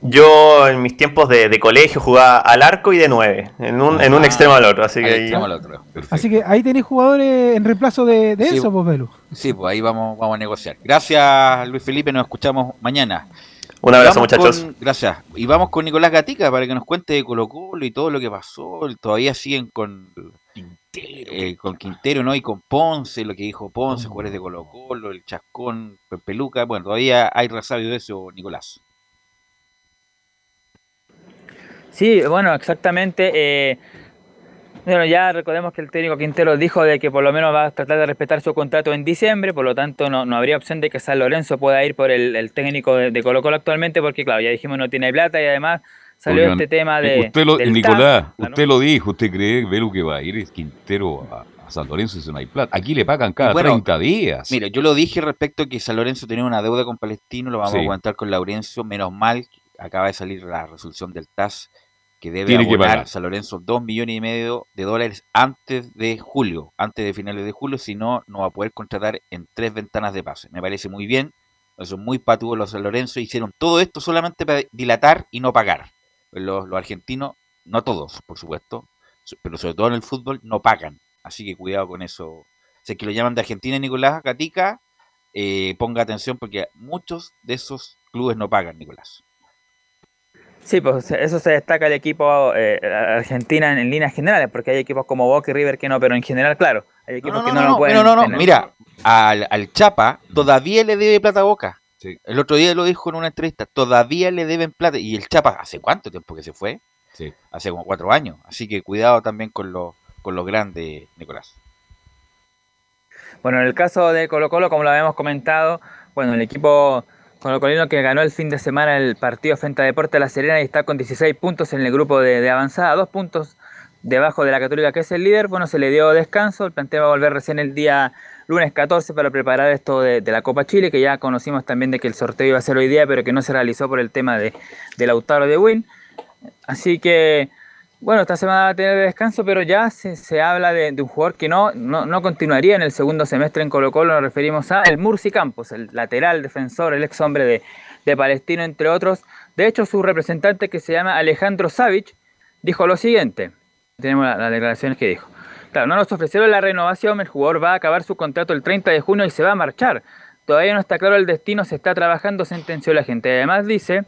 Yo en mis tiempos de, de colegio jugaba al arco y de nueve, en un, en un Ah, extremo al otro, así que ahí- extremo al otro. Así que ahí tenéis jugadores en reemplazo de, de Sí. Enzo, pues, Belu. Sí, pues ahí vamos, vamos a negociar. Gracias, Luis Felipe. Nos escuchamos mañana. Un abrazo, muchachos. con- gracias. Y vamos con Nicolás Gatica para que nos cuente de Colo Colo y todo lo que pasó. Todavía siguen con eh, con Quintero, ¿no? Y con Ponce, lo que dijo Ponce, jugadores de Colo Colo, el Chascón, Peluca. Bueno, todavía hay resabio de eso, Nicolás. Sí, bueno, exactamente. eh, bueno, ya recordemos que el técnico Quintero dijo de que por lo menos va a tratar de respetar su contrato en diciembre, por lo tanto no, no habría opción de que San Lorenzo pueda ir por el, el técnico de, de Colo Colo actualmente, porque claro, ya dijimos no tiene plata y además salió Oigan, este tema de... Usted lo, del Nicolás, TAS, ¿no? usted lo dijo, usted cree, Velu, que va a ir Quintero a, a San Lorenzo si no hay plata. Aquí le pagan cada Bueno, 30 días. Mira, yo lo dije respecto a que San Lorenzo tenía una deuda con Palestino, lo vamos Sí. a aguantar con Laurencio. Menos mal, que acaba de salir la resolución del TAS que debe Tiene abonar. San Lorenzo 2 millones y medio de dólares antes de julio, antes de finales de julio, si no, no va a poder contratar en tres ventanas de pase. Me parece muy bien, son muy patudos los San Lorenzo, hicieron todo esto solamente para dilatar y no pagar. Los, los argentinos, no todos, por supuesto, pero sobre todo en el fútbol, no pagan. Así que cuidado con eso. Si es que lo llaman de Argentina, Nicolás Gatica, eh, ponga atención porque muchos de esos clubes no pagan, Nicolás. Sí, pues eso se destaca el equipo eh, Argentina en, en líneas generales, porque hay equipos como Boca y River que no, pero en general, claro, hay equipos que no, lo pueden no, no, no, tener. mira, al, al Chapa todavía le debe plata a Boca. El otro día lo dijo en una entrevista, todavía le deben plata. Y el Chapa, ¿hace cuánto tiempo que se fue? Sí. Hace como cuatro años. Así que cuidado también con los, con los grandes, Nicolás. Bueno, en el caso de Colo Colo, como lo habíamos comentado, bueno, el equipo colocolino que ganó el fin de semana el partido frente a Deporte La Serena y está con 16 puntos en el grupo de, de avanzada, dos puntos debajo de la Católica que es el líder, bueno, se le dio descanso, el plantel va a volver recién el día lunes 14 para preparar esto de, de la Copa Chile, que ya conocimos también de que el sorteo iba a ser hoy día, pero que no se realizó por el tema de, de Lautaro de Win. Así que, bueno, esta semana va a tener descanso, pero ya se, habla de, un jugador que no, no, no continuaría en el segundo semestre en Colo Colo, nos referimos a el Murci Campos, el lateral defensor, el ex hombre de, de Palestino, entre otros. De hecho, su representante, que se llama Alejandro Savic, dijo lo siguiente. Tenemos la- las declaraciones que dijo. Claro, no nos ofrecieron la renovación, el jugador va a acabar su contrato el 30 de junio y se va a marchar. Todavía no está claro el destino, se está trabajando, sentenció la gente. Además dice,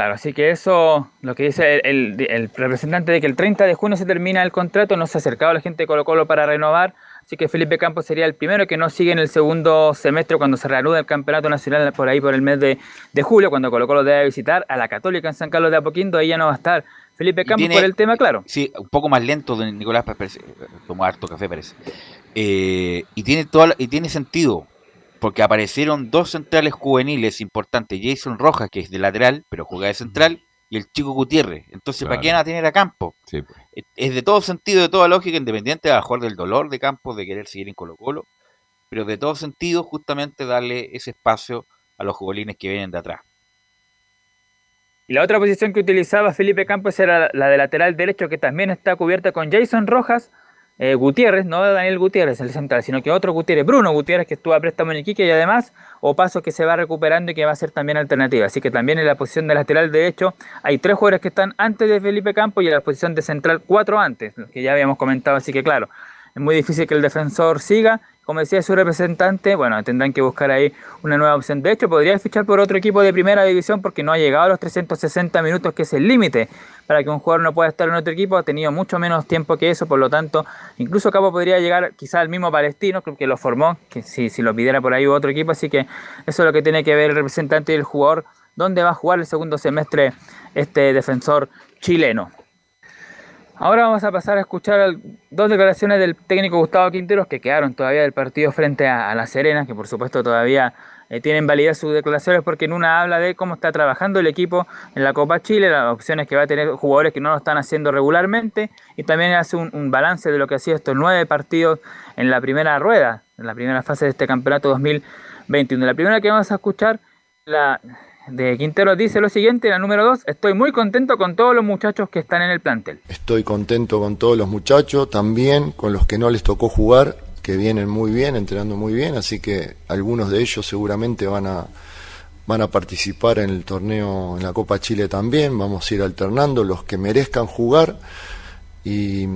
claro, así que eso, lo que dice el, el- el representante de que el 30 de junio se termina el contrato, no se ha acercado la gente de Colo Colo para renovar, así que Felipe Campos sería el primero que no sigue en el segundo semestre cuando se reanuda el campeonato nacional por ahí por el mes de, de julio, cuando Colo Colo debe visitar a la Católica en San Carlos de Apoquindo, ahí ya no va a estar Felipe Campos tiene- por el tema, claro. Sí, un poco más lento de Nicolás, pa- parece, tomó harto café parece. Eh, y tiene toda y tiene sentido, porque aparecieron dos centrales juveniles importantes, Jason Rojas, que es de lateral, pero juega de central, y el chico Gutiérrez. Entonces, ¿para qué van a tener a Campo? Sí, pues. Es- de todo sentido, de toda lógica, independiente a lo mejor del dolor de Campos, de querer seguir en Colo Colo, pero de todo sentido, justamente darle ese espacio a los jugadores que vienen de atrás. Y la otra posición que utilizaba Felipe Campos era la de lateral derecho, que también está cubierta con Jason Rojas, eh, Gutiérrez, no Daniel Gutiérrez, el central, sino que otro Gutiérrez, Bruno Gutiérrez, que estuvo a préstamo en Iquique, y además Opaso que se va recuperando y que va a ser también alternativa. Así que también en la posición de lateral derecho hay tres jugadores que están antes de Felipe Campos y en la posición de central cuatro antes, los que ya habíamos comentado. Así que claro, es muy difícil que el defensor siga. Como decía su representante, bueno, tendrán que buscar ahí una nueva opción. De hecho, podría fichar por otro equipo de primera división porque no ha llegado a los 360 minutos, que es el límite para que un jugador no pueda estar en otro equipo. Ha tenido mucho menos tiempo que eso, por lo tanto, incluso Capo podría llegar quizá al mismo Palestino, que lo formó, que si, si lo pidiera por ahí otro equipo. Así que eso es lo que tiene que ver el representante y el jugador, dónde va a jugar el segundo semestre este defensor chileno. Ahora vamos a pasar a escuchar dos declaraciones del técnico Gustavo Quinteros que quedaron todavía del partido frente a, a La Serena, que por supuesto todavía eh, tienen validez sus declaraciones porque en una habla de cómo está trabajando el equipo en la Copa Chile, las opciones que va a tener jugadores que no lo están haciendo regularmente y también hace un, un balance de lo que ha sido estos nueve partidos en la primera rueda, en la primera fase de este campeonato 2021. La primera que vamos a escuchar la, de Quintero dice lo siguiente, la número 2, estoy muy contento con todos los muchachos que están en el plantel. Estoy contento con todos los muchachos, también con los que no les tocó jugar, que vienen muy bien, entrenando muy bien, así que algunos de ellos seguramente van a van a participar en el torneo en la Copa Chile también, vamos a ir alternando los que merezcan jugar y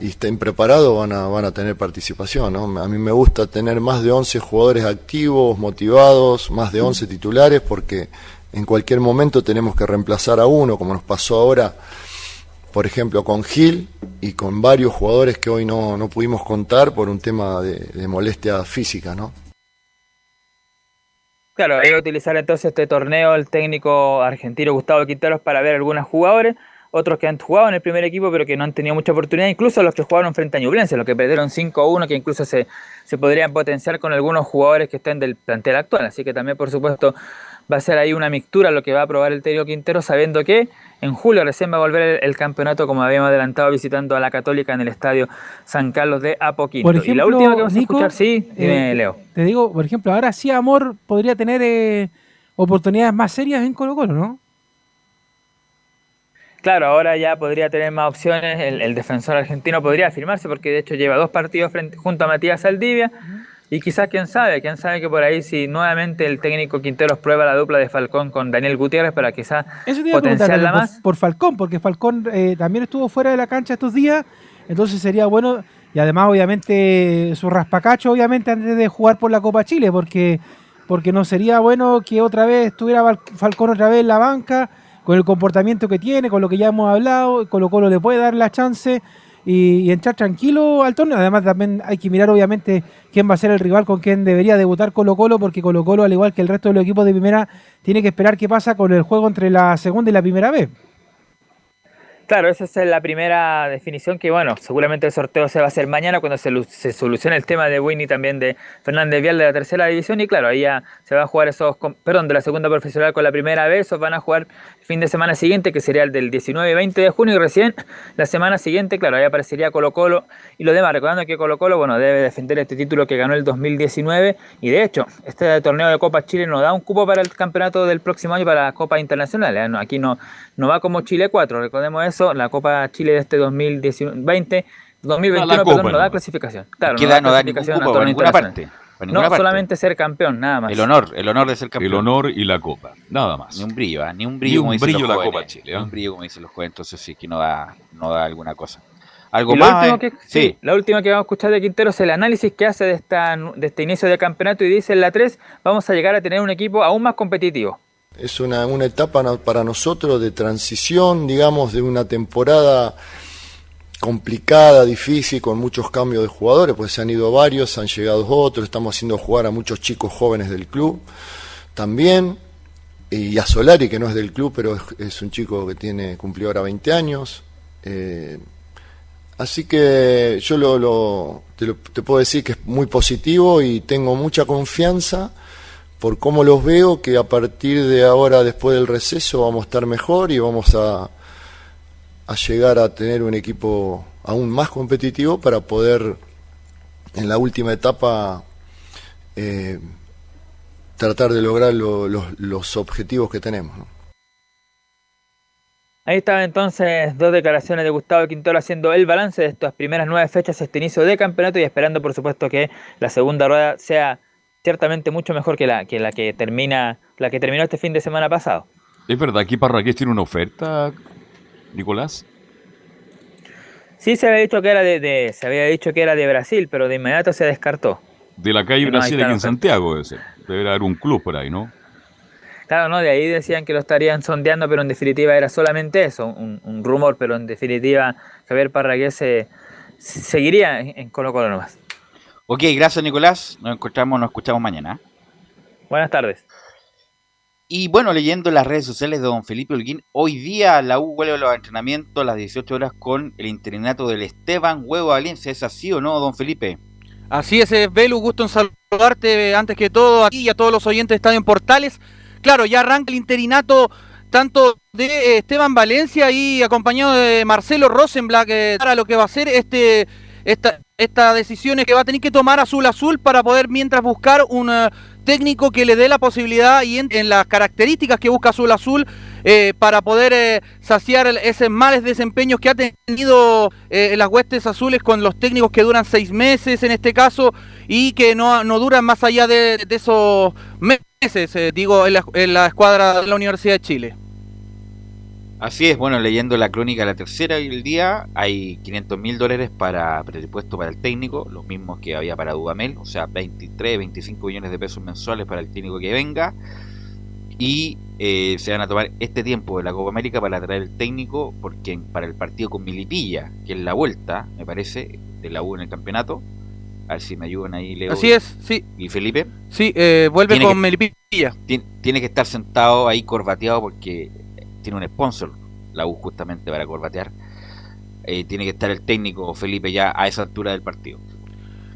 y estén preparados van a, van a tener participación. ¿no? A mí me gusta tener más de 11 jugadores activos, motivados, más de 11 titulares, porque en cualquier momento tenemos que reemplazar a uno, como nos pasó ahora, por ejemplo, con Gil y con varios jugadores que hoy no, no pudimos contar por un tema de, de molestia física. ¿no? Claro, hay que utilizar entonces este torneo el técnico argentino Gustavo Quinteros para ver algunos jugadores, otros que han jugado en el primer equipo pero que no han tenido mucha oportunidad, incluso los que jugaron frente a Ñublense, los que perdieron 5-1, que incluso se, se podrían potenciar con algunos jugadores que estén del plantel actual. Así que también, por supuesto, va a ser ahí una mixtura lo que va a probar el técnico Quintero, sabiendo que en julio recién va a volver el, el campeonato, como habíamos adelantado, visitando a la Católica en el estadio San Carlos de Apoquindo. Por ejemplo, y la última que vamos Nico, a escuchar, sí, dime, eh, Leo. Te digo, por ejemplo, ahora sí Amor podría tener eh, oportunidades más serias en Colo Colo, ¿no? Claro, ahora ya podría tener más opciones, el, el defensor argentino podría afirmarse porque de hecho lleva dos partidos frente, junto a Matías Saldivia y quizás quién sabe, quién sabe que por ahí si nuevamente el técnico Quinteros prueba la dupla de Falcón con Daniel Gutiérrez para quizás potenciarla más. por, por Falcón, porque Falcón eh, también estuvo fuera de la cancha estos días, entonces sería bueno, y además obviamente su raspacacho, obviamente antes de jugar por la Copa Chile, porque, porque no sería bueno que otra vez estuviera Falcón otra vez en la banca, con el comportamiento que tiene, con lo que ya hemos hablado, Colo Colo le puede dar la chance y, entrar tranquilo al torneo. Además también hay que mirar obviamente quién va a ser el rival con quien debería debutar Colo Colo, porque Colo Colo, al igual que el resto de los equipos de primera, tiene que esperar qué pasa con el juego entre la segunda y la primera vez. Claro, esa es la primera definición que, bueno, seguramente el sorteo se va a hacer mañana cuando se, se solucione el tema de Winnie también de Fernández Vial de la tercera división y claro, ahí ya se va a jugar esos, perdón, de la segunda profesional con la primera vez, esos van a jugar fin de semana siguiente que sería el del 19 y 20 de junio y recién la semana siguiente, claro, ahí aparecería Colo Colo y lo demás, recordando que Colo Colo, bueno, debe defender este título que ganó el 2019 y de hecho, este torneo de Copa Chile nos da un cupo para el campeonato del próximo año para la Copa Internacional, ¿eh? No, aquí no, no va como Chile 4, recordemos eso, la Copa Chile de este 2020, 2021, La Copa, perdón, no da clasificación. Claro, no da- no clasificación a torneo internacional. parte. No, parte. solamente ser campeón, nada más. El honor, el honor de ser campeón. El honor y la copa, nada más. Ni un brillo, ¿ah? ni un brillo, Ni un como dicen brillo los la jóvenes. Copa Chile, Ni ¿ah? un brillo, como dicen los jóvenes, entonces sí, que no da, no da alguna cosa. Algo más. eh? que, sí. sí, la última que vamos a escuchar de Quintero es el análisis que hace de, esta, de este inicio de campeonato y dice en la 3 vamos a llegar a tener un equipo aún más competitivo. Es una, una etapa para nosotros de transición, digamos, de una temporada complicada, difícil, con muchos cambios de jugadores, pues se han ido varios, han llegado otros, estamos haciendo jugar a muchos chicos jóvenes del club también, y a Solari, que no es del club, pero es, un chico que tiene cumplió ahora 20 años. eh, así que yo lo- te, lo- te puedo decir que es muy positivo y tengo mucha confianza por cómo los veo, que a partir de ahora, después del receso, vamos a estar mejor y vamos a, a llegar a tener un equipo aún más competitivo para poder, en la última etapa, eh, tratar de lograr lo- los- los objetivos que tenemos. ¿no? Ahí estaban entonces dos declaraciones de Gustavo Quintero haciendo el balance de estas primeras nueve fechas, este inicio de campeonato y esperando por supuesto que la segunda rueda sea ciertamente mucho mejor que la que, la que termina la que terminó este fin de semana pasado. ¿Es verdad que Parragués tiene una oferta, Nicolás? Sí se había dicho que era de, de- se había dicho que era de Brasil, pero de inmediato se descartó. De la calle No, Brasil aquí en. Santiago debe ser. Debe haber un club por ahí, ¿no? Claro, no, de ahí decían que lo estarían sondeando, pero en definitiva era solamente eso, un, un rumor, pero en definitiva Javier Parragués se, se- seguiría en, en Colo Colo nomás. Ok, gracias Nicolás. Nos encontramos, nos escuchamos mañana. Buenas tardes. Y bueno, leyendo las redes sociales de don Felipe Holguín, hoy día la U vuelve a los entrenamientos a las 18 horas con el interinato del Esteban Huevo Valencia. ¿Es así o no, don Felipe? Así es, eh, Belu, gusto en saludarte eh, antes que todo a ti y a todos los oyentes de Estadio en Portales. Claro, ya arranca el interinato tanto de eh, Esteban Valencia y acompañado de Marcelo Rosenblatt para lo que va a ser este esta, estas decisiones que va a tener que tomar Azul Azul para poder mientras buscar un eh, técnico que le dé la posibilidad y en, en las características que busca Azul Azul eh, para poder eh, saciar esos males desempeños que ha tenido en las huestes azules con los técnicos que duran seis meses en este caso y que no, no duran más allá de, esos meses, digo, en la escuadra de la Universidad de Chile. Así es, bueno, leyendo la crónica de la tercera y el día, hay 500 mil dólares para presupuesto para el técnico, los mismos que había para Dudamel, o sea, 23, 25 millones de pesos mensuales para el técnico que venga. Y eh, se van a tomar este tiempo de la Copa América para traer el técnico, porque para el partido con Milipilla, que es la vuelta, me parece, de la U en el campeonato. A ver si me ayudan ahí, Leo. Así es, sí. ¿Y Felipe? Sí, eh, vuelve Tiene con que- Melipilla. Tien- Tiene que estar sentado ahí corbateado porque tiene un sponsor, la U justamente para corbatear. Eh, tiene que estar el técnico Felipe ya a esa altura del partido.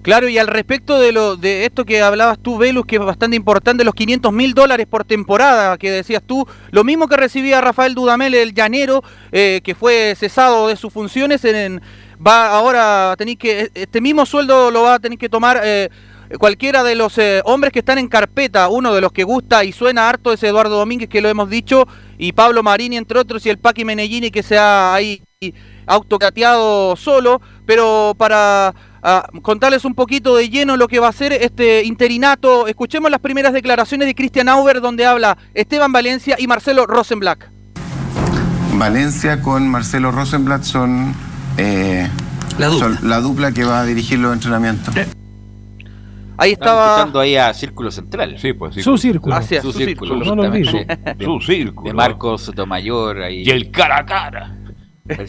Claro, y al respecto de lo de esto que hablabas tú, Velus, que es bastante importante, los 500 mil dólares por temporada que decías tú, lo mismo que recibía Rafael Dudamel el llanero, eh, que fue cesado de sus funciones, en, va ahora a tener que, este mismo sueldo lo va a tener que tomar eh, cualquiera de los eh, hombres que están en carpeta, uno de los que gusta y suena harto es Eduardo Domínguez, que lo hemos dicho, y Pablo Marini, entre otros, y el Paqui Menellini, que se ha ahí autocateado solo, pero para ah, contarles un poquito de lleno lo que va a ser este interinato, escuchemos las primeras declaraciones de Christian Auber, donde habla Esteban Valencia y Marcelo Rosenblatt. Valencia con Marcelo Rosenblatt son, eh, son la dupla que va a dirigir los entrenamientos. Ahí Estaba escuchando ahí a Círculo Central. Sí, pues Su círculo. Es, su, su círculo. círculo. No lo justamente. Su círculo. De Marcos Sotomayor. Ahí. Y el cara a cara.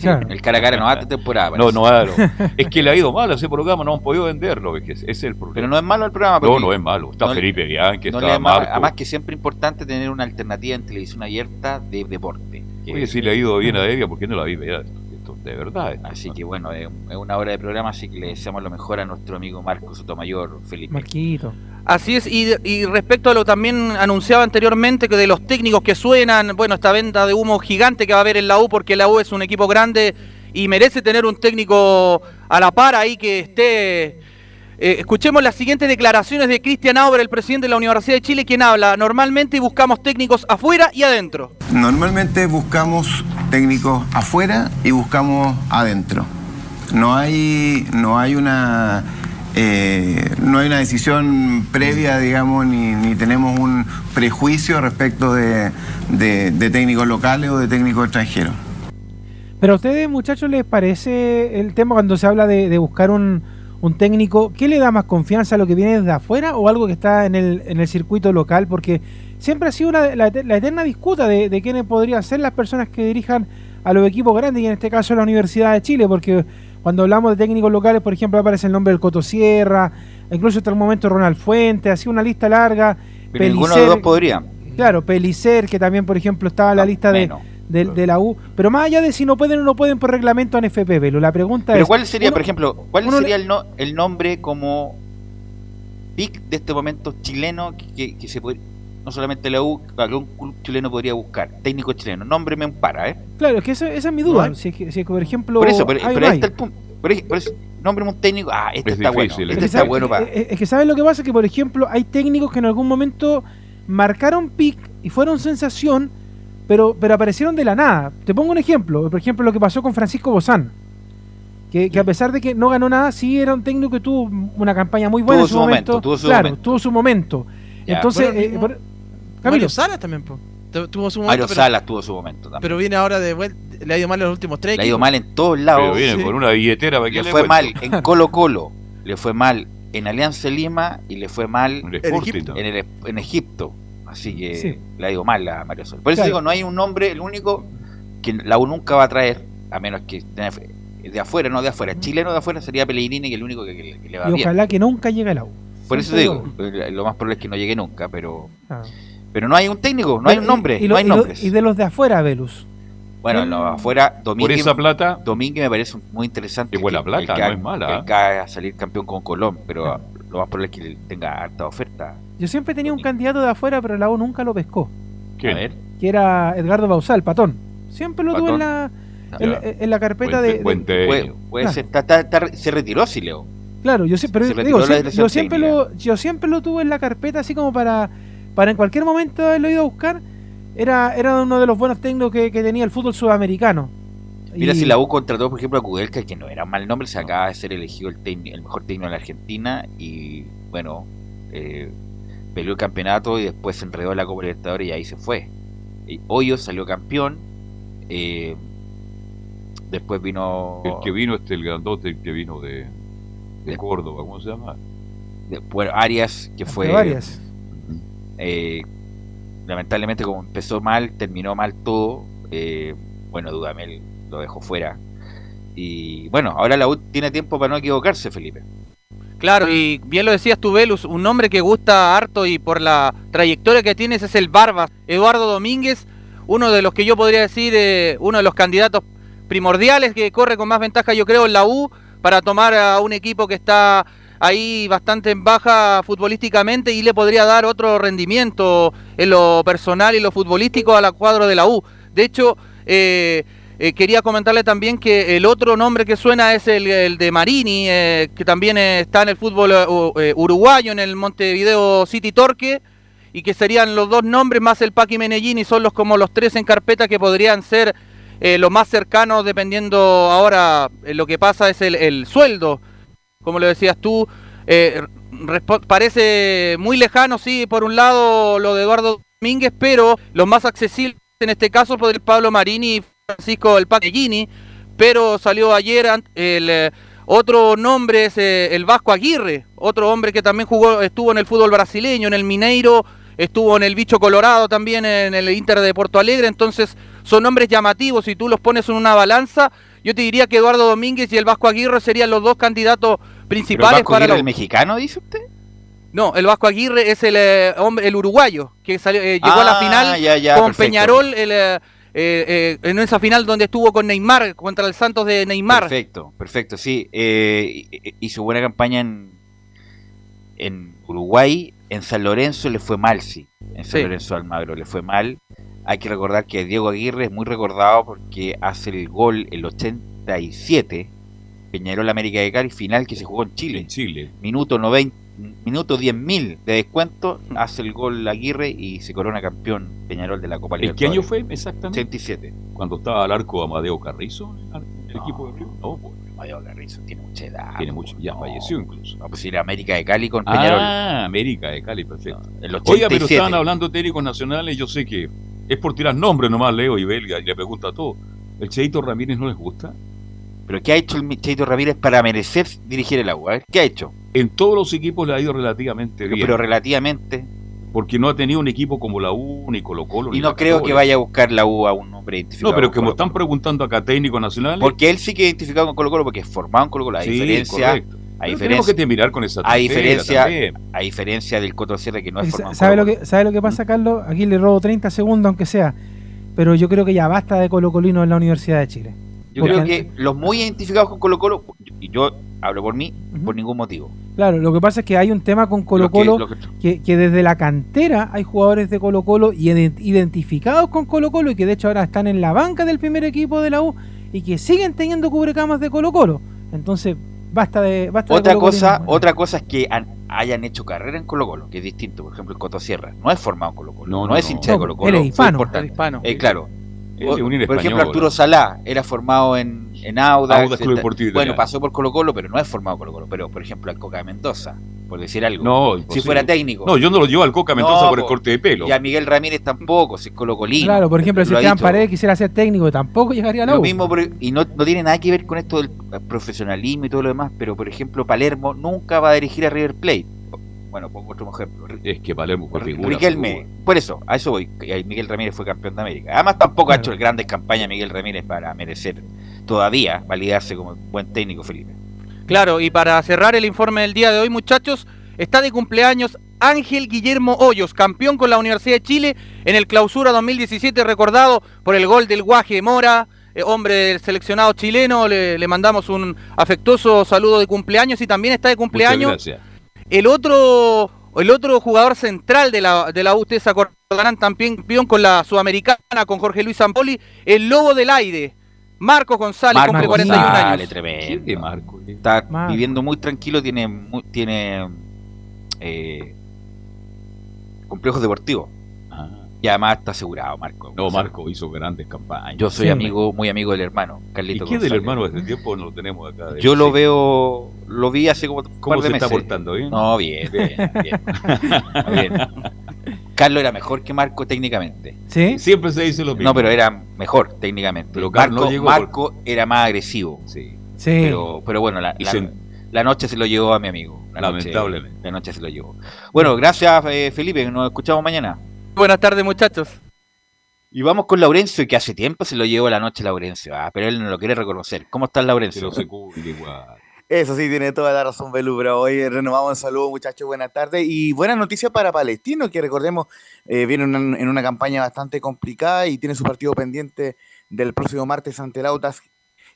Claro. El cara a cara no va esta temporada. No, no, claro. Es que le ha ido mal a ese programa, no han podido venderlo. es que ese es el problema. Pero no es malo el programa. No, no es malo. Está no Felipe Bianchi, no está. Marco. Además que siempre es importante tener una alternativa en televisión abierta de deporte. Oye, si le ha ido bien a Evia, ¿por qué no la vi? De verdad. Así que bueno, es, es una hora de programa, así que le deseamos lo mejor a nuestro amigo Marcos Sotomayor, Felipe. Marquito. Así es, y, y respecto a lo también anunciaba anteriormente, que de los técnicos que suenan, bueno, esta venta de humo gigante que va a haber en la U, porque la U es un equipo grande y merece tener un técnico a la par ahí que esté... Eh, escuchemos las siguientes declaraciones de Cristian Auber, el presidente de la Universidad de Chile, quien habla, normalmente buscamos técnicos afuera y adentro. Normalmente buscamos técnicos afuera y buscamos adentro. No hay, no hay una eh, no hay una decisión previa, digamos, ni, ni tenemos un prejuicio respecto de, de- de técnicos locales o de técnicos extranjeros. Pero a ustedes, muchachos, les parece el tema cuando se habla de, de buscar un, un técnico, ¿qué le da más confianza a lo que viene desde afuera o algo que está en el, en el circuito local? Porque siempre ha sido una, la, la eterna disputa de, de quiénes podrían ser las personas que dirijan a los equipos grandes, y en este caso la Universidad de Chile, porque cuando hablamos de técnicos locales, por ejemplo, aparece el nombre del Coto Sierra, incluso hasta el momento Ronald Fuente, así una lista larga. Pero ninguno de los dos podría. Claro, Pelicer, que también, por ejemplo, estaba en la lista de, de, de la U. Pero más allá de si no pueden o no pueden por reglamento en FP, Velo, la pregunta Pero es... ¿cuál sería, uno- por ejemplo, cuál sería el, no- el nombre como pick de este momento chileno que, que- que se puede, no solamente la U, algún club chileno podría buscar, técnico chileno, nómbreme un para, ¿eh? Claro, es que esa, esa es mi duda. No. Si, es que, si es que, por ejemplo... Por eso, pero, hay- pero no ahí hay. está el punto. Por ej- por eso, nómbreme un técnico, ah, este Es está difícil, bueno, es este Es que está sabe- bueno para... Es que ¿sabes lo que pasa? Que, por ejemplo, hay técnicos que en algún momento marcaron pick y fueron sensación, pero, pero aparecieron de la nada. Te pongo un ejemplo. Por ejemplo, lo que pasó con Francisco Bozán. Que, que a pesar de que no ganó nada, sí era un técnico que tuvo una campaña muy buena Tuvo en su su momento. momento, tuvo su claro, momento. tuvo su momento. Ya. Entonces, eh, mismo por- Mario Camilo, Salas también, po. Tuvo su momento, Mario pero, Salas tuvo su momento también. pero viene ahora de vuelta, le ha ido mal en los últimos tres Le ha ido mal en todos lados. Pero viene sí. con una billetera para que Le le fue mal en Colo Colo, le fue mal en Alianza Lima y le fue mal En el En Sporting, Egipto. ¿no? en, el, en Egipto. Así que Sí. le ha ido mal a Mario Sol. Por eso Claro. digo, no hay un nombre, el único que la U nunca va a traer, a menos que tenga- de afuera, no de afuera. Chileno de afuera sería Pellegrini, que es el único que, que- que le va y bien. ojalá que nunca llegue al U. Por eso digo, eh, lo más probable es que no llegue nunca, pero Ah. pero no hay un técnico, no hay un Y- nombre, y, no lo- hay y lo- nombres. y de los de afuera, Velus. Bueno, ¿Quién? lo de afuera, Por Domínguez, esa plata, Domínguez me parece muy interesante. Qué buena que- plata, el que no ha- es mala, el que va a salir campeón con Colón, pero lo más probable es que tenga harta oferta. Yo siempre tenía un candidato de afuera, pero la U nunca lo pescó. ¿quién? A ver, Que era Edgardo Bausal, patón. Siempre lo tuve en la, en, la carpeta Puente- de, de- Puente- Claro. ser, está- está- está- se retiró, sí, Leo. Claro, yo, pero Se digo, siempre- yo, siempre lo, yo siempre lo tuve en la carpeta así como para, para en cualquier momento haberlo ido a buscar. Era, era uno de los buenos técnicos que, que tenía el fútbol sudamericano. Mira, Y- si la U contrató, por ejemplo, a Kudelka, que no era un mal nombre, se acaba de ser elegido el, técnico- el mejor técnico de la Argentina y, bueno, eh, peleó el campeonato y después se enredó en la Copa Libertadores y ahí se fue. Y Hoyos salió campeón, eh, después vino... El que vino, este, el grandote, el que vino de, de Córdoba, ¿cómo se llama? de- bueno, Arias, que fue... Arias. eh, lamentablemente como empezó mal, terminó mal todo. eh, bueno, Dudamel lo dejó fuera. Y bueno, ahora la U tiene tiempo para no equivocarse, Felipe. Claro, y bien lo decías tú, Velus, un nombre que gusta harto y por la trayectoria que tienes es el Barbas, Eduardo Domínguez, uno de los que yo podría decir, eh, uno de los candidatos primordiales que corre con más ventaja, yo creo, en la U, para tomar a un equipo que está ahí bastante en baja futbolísticamente y le podría dar otro rendimiento en lo personal y lo futbolístico a la cuadro de la U. De hecho, eh, eh, quería comentarle también que el otro nombre que suena es el, de Marini, eh, que también está en el fútbol eh, uruguayo, en el Montevideo City Torque, y que serían los dos nombres más el Paqui Menellini, son los como los tres en carpeta que podrían ser los más cercanos, dependiendo ahora lo que pasa es el, el sueldo, como lo decías tú, parece muy lejano, sí, por un lado lo de Eduardo Domínguez, pero los más accesibles en este caso podría Pablo Marini Francisco El Paquellini, pero salió ayer el eh, otro nombre es eh, el Vasco Aguirre, otro hombre que también jugó, estuvo en el fútbol brasileño, en el Mineiro, estuvo en el Bicho Colorado también en el Inter de Porto Alegre, entonces son nombres llamativos, si tú los pones en una balanza, yo te diría que Eduardo Domínguez y el Vasco Aguirre serían los dos candidatos ¿Pero el principales Vasco para Aguirre el mexicano, dice usted? no, el Vasco Aguirre es el eh, hombre, el uruguayo que salió, eh, llegó a la Ah, final ya, ya, con perfecto. Peñarol el, eh, eh, eh, en esa final donde estuvo con Neymar contra el Santos de Neymar. Perfecto, perfecto, sí. eh, hi- hizo buena campaña en, en Uruguay, en San Lorenzo le fue mal, sí. En San Sí. Lorenzo de Almagro le fue mal. Hay que recordar que Diego Aguirre es muy recordado porque hace el gol el 87, Peñarol América de Cali, final que se jugó en Chile. En Chile. Minuto 90, minuto 10.000 de descuento, hace el gol Aguirre y se corona campeón Peñarol de la Copa ¿En qué Libertadores. año fue exactamente? 87. Cuando estaba al arco Amadeo Carrizo, en el equipo de Río. No, pues, Amadeo Carrizo tiene mucha edad. tiene mucho, ya falleció incluso. No, pues era América de Cali con Peñarol. Ah, América de Cali, perfecto. el Oiga, pero 87. estaban hablando técnicos nacionales, yo sé que es por tirar nombres nomás, Leo y Belga, y le pregunta a todos. ¿El Cheito Ramírez no les gusta? ¿Pero qué ha hecho el Cheito Ramírez para merecer dirigir el agua? ¿qué ha hecho? En todos los equipos le ha ido relativamente bien. pero relativamente. porque no ha tenido un equipo como la U, ni Colo Colo. Y no creo que vaya a buscar la U a un hombre identificado. No, pero con como Colo están preguntando acá técnicos nacionales. Porque él sí que es identificado con Colo Colo porque es formado en Colo Colo. A Sí, diferencia, correcto. a Pero diferencia, tenemos que mirar con esa a diferencia, también. a diferencia del Coto Sierra que no es formado en ¿Sabe Colo lo, que, ¿Sabe lo que pasa, Carlos? Aquí le robo 30 segundos, aunque sea. Pero yo creo que ya basta de Colo Colino en la Universidad de Chile. Yo creo que los muy identificados con Colo Colo, y yo hablo por mí, por ningún motivo. Claro, lo que pasa es que hay un tema con Colo que- Colo lo que- que, que desde la cantera hay jugadores de Colo Colo y ident- identificados con Colo Colo y que de hecho ahora están en la banca del primer equipo de la U y que siguen teniendo cubrecamas de Colo Colo. Entonces, basta de... Basta de Otra cosa, otra cosa es que han- hayan hecho carrera en Colo Colo, que es distinto. Por ejemplo, el Coto Sierra no es formado en Colo Colo, no, No, no, es no. hincha de No, Colo él Colo. es hispano. es hispano. Eh, claro. Un por ejemplo, Arturo ¿no? Salá era formado en, en Audax. Audax Club está- Deportivo bueno, pasó por Colo Colo, pero no es formado Colo Colo. Pero, por ejemplo, el Coca Mendoza, por decir algo. No, si fuera técnico. No, yo no lo llevo al Coca Mendoza No, por el corte de pelo. Y a Miguel Ramírez tampoco, si es Colo Colino. Claro, por ejemplo, si Esteban. Paredes quisiera ser técnico, tampoco llegaría a la Lo mismo, por- y no, no tiene nada que ver con esto del profesionalismo y todo lo demás, pero por ejemplo, Palermo nunca va a dirigir a River Plate. Bueno, pongo otro ejemplo. Es que Palermo fue figura. Riquelme, por eso, a eso voy. Miguel Ramírez fue campeón de América. Además, tampoco ha hecho grandes campañas Miguel Ramírez para merecer todavía validarse como buen técnico, Felipe. Claro, y para cerrar el informe del día de hoy, muchachos, está de cumpleaños Ángel Guillermo Hoyos, campeón con la Universidad de Chile en el Clausura 2017, recordado por el gol del Guaje Mora, eh, hombre del seleccionado chileno. Le, le mandamos un afectuoso saludo de cumpleaños y también está de cumpleaños gracias. El otro el otro jugador central de la, de la U, ustedes se acordarán también campeón con la Sudamericana, con Jorge Luis Zampoli, el Lobo del Aire. Marcos González Marco cumple 41 González, años. tremendo. de Marco? Está Marco. viviendo muy tranquilo, tiene mu- tiene eh, complejos deportivos. Y además está asegurado, Marco. No, Marco hizo grandes campañas. Yo soy Sí. amigo, muy amigo del hermano, ¿Y Carlito qué del hermano hace tiempo no lo tenemos acá? de Yo lo veo, lo vi hace como ¿Cómo par de se está portando? ¿Bien? No, bien, bien, bien. Bien. Carlos era mejor que Marco técnicamente. ¿Sí? Siempre se dice lo mismo. No, pero era mejor técnicamente. Pero Marco, llegó Marco era más agresivo. Sí. Sí. Pero, pero bueno, la, Y la- se- la noche se lo llevó a mi amigo. La noche- Lamentablemente. la noche se lo llevó. Bueno, gracias eh, Felipe, nos escuchamos mañana. Buenas tardes, muchachos. Y vamos con Laurencio, que hace tiempo se lo llevó la noche Laurencio, ah, pero él no lo quiere reconocer. ¿Cómo está Laurencio? Pero se cubre igual. Eso sí, tiene toda la razón, Belú, pero hoy renovamos el saludo, muchachos, buenas tardes. Y buena noticia para Palestino, que recordemos, eh, viene una- en una campaña bastante complicada y tiene su partido pendiente del próximo martes ante el Autas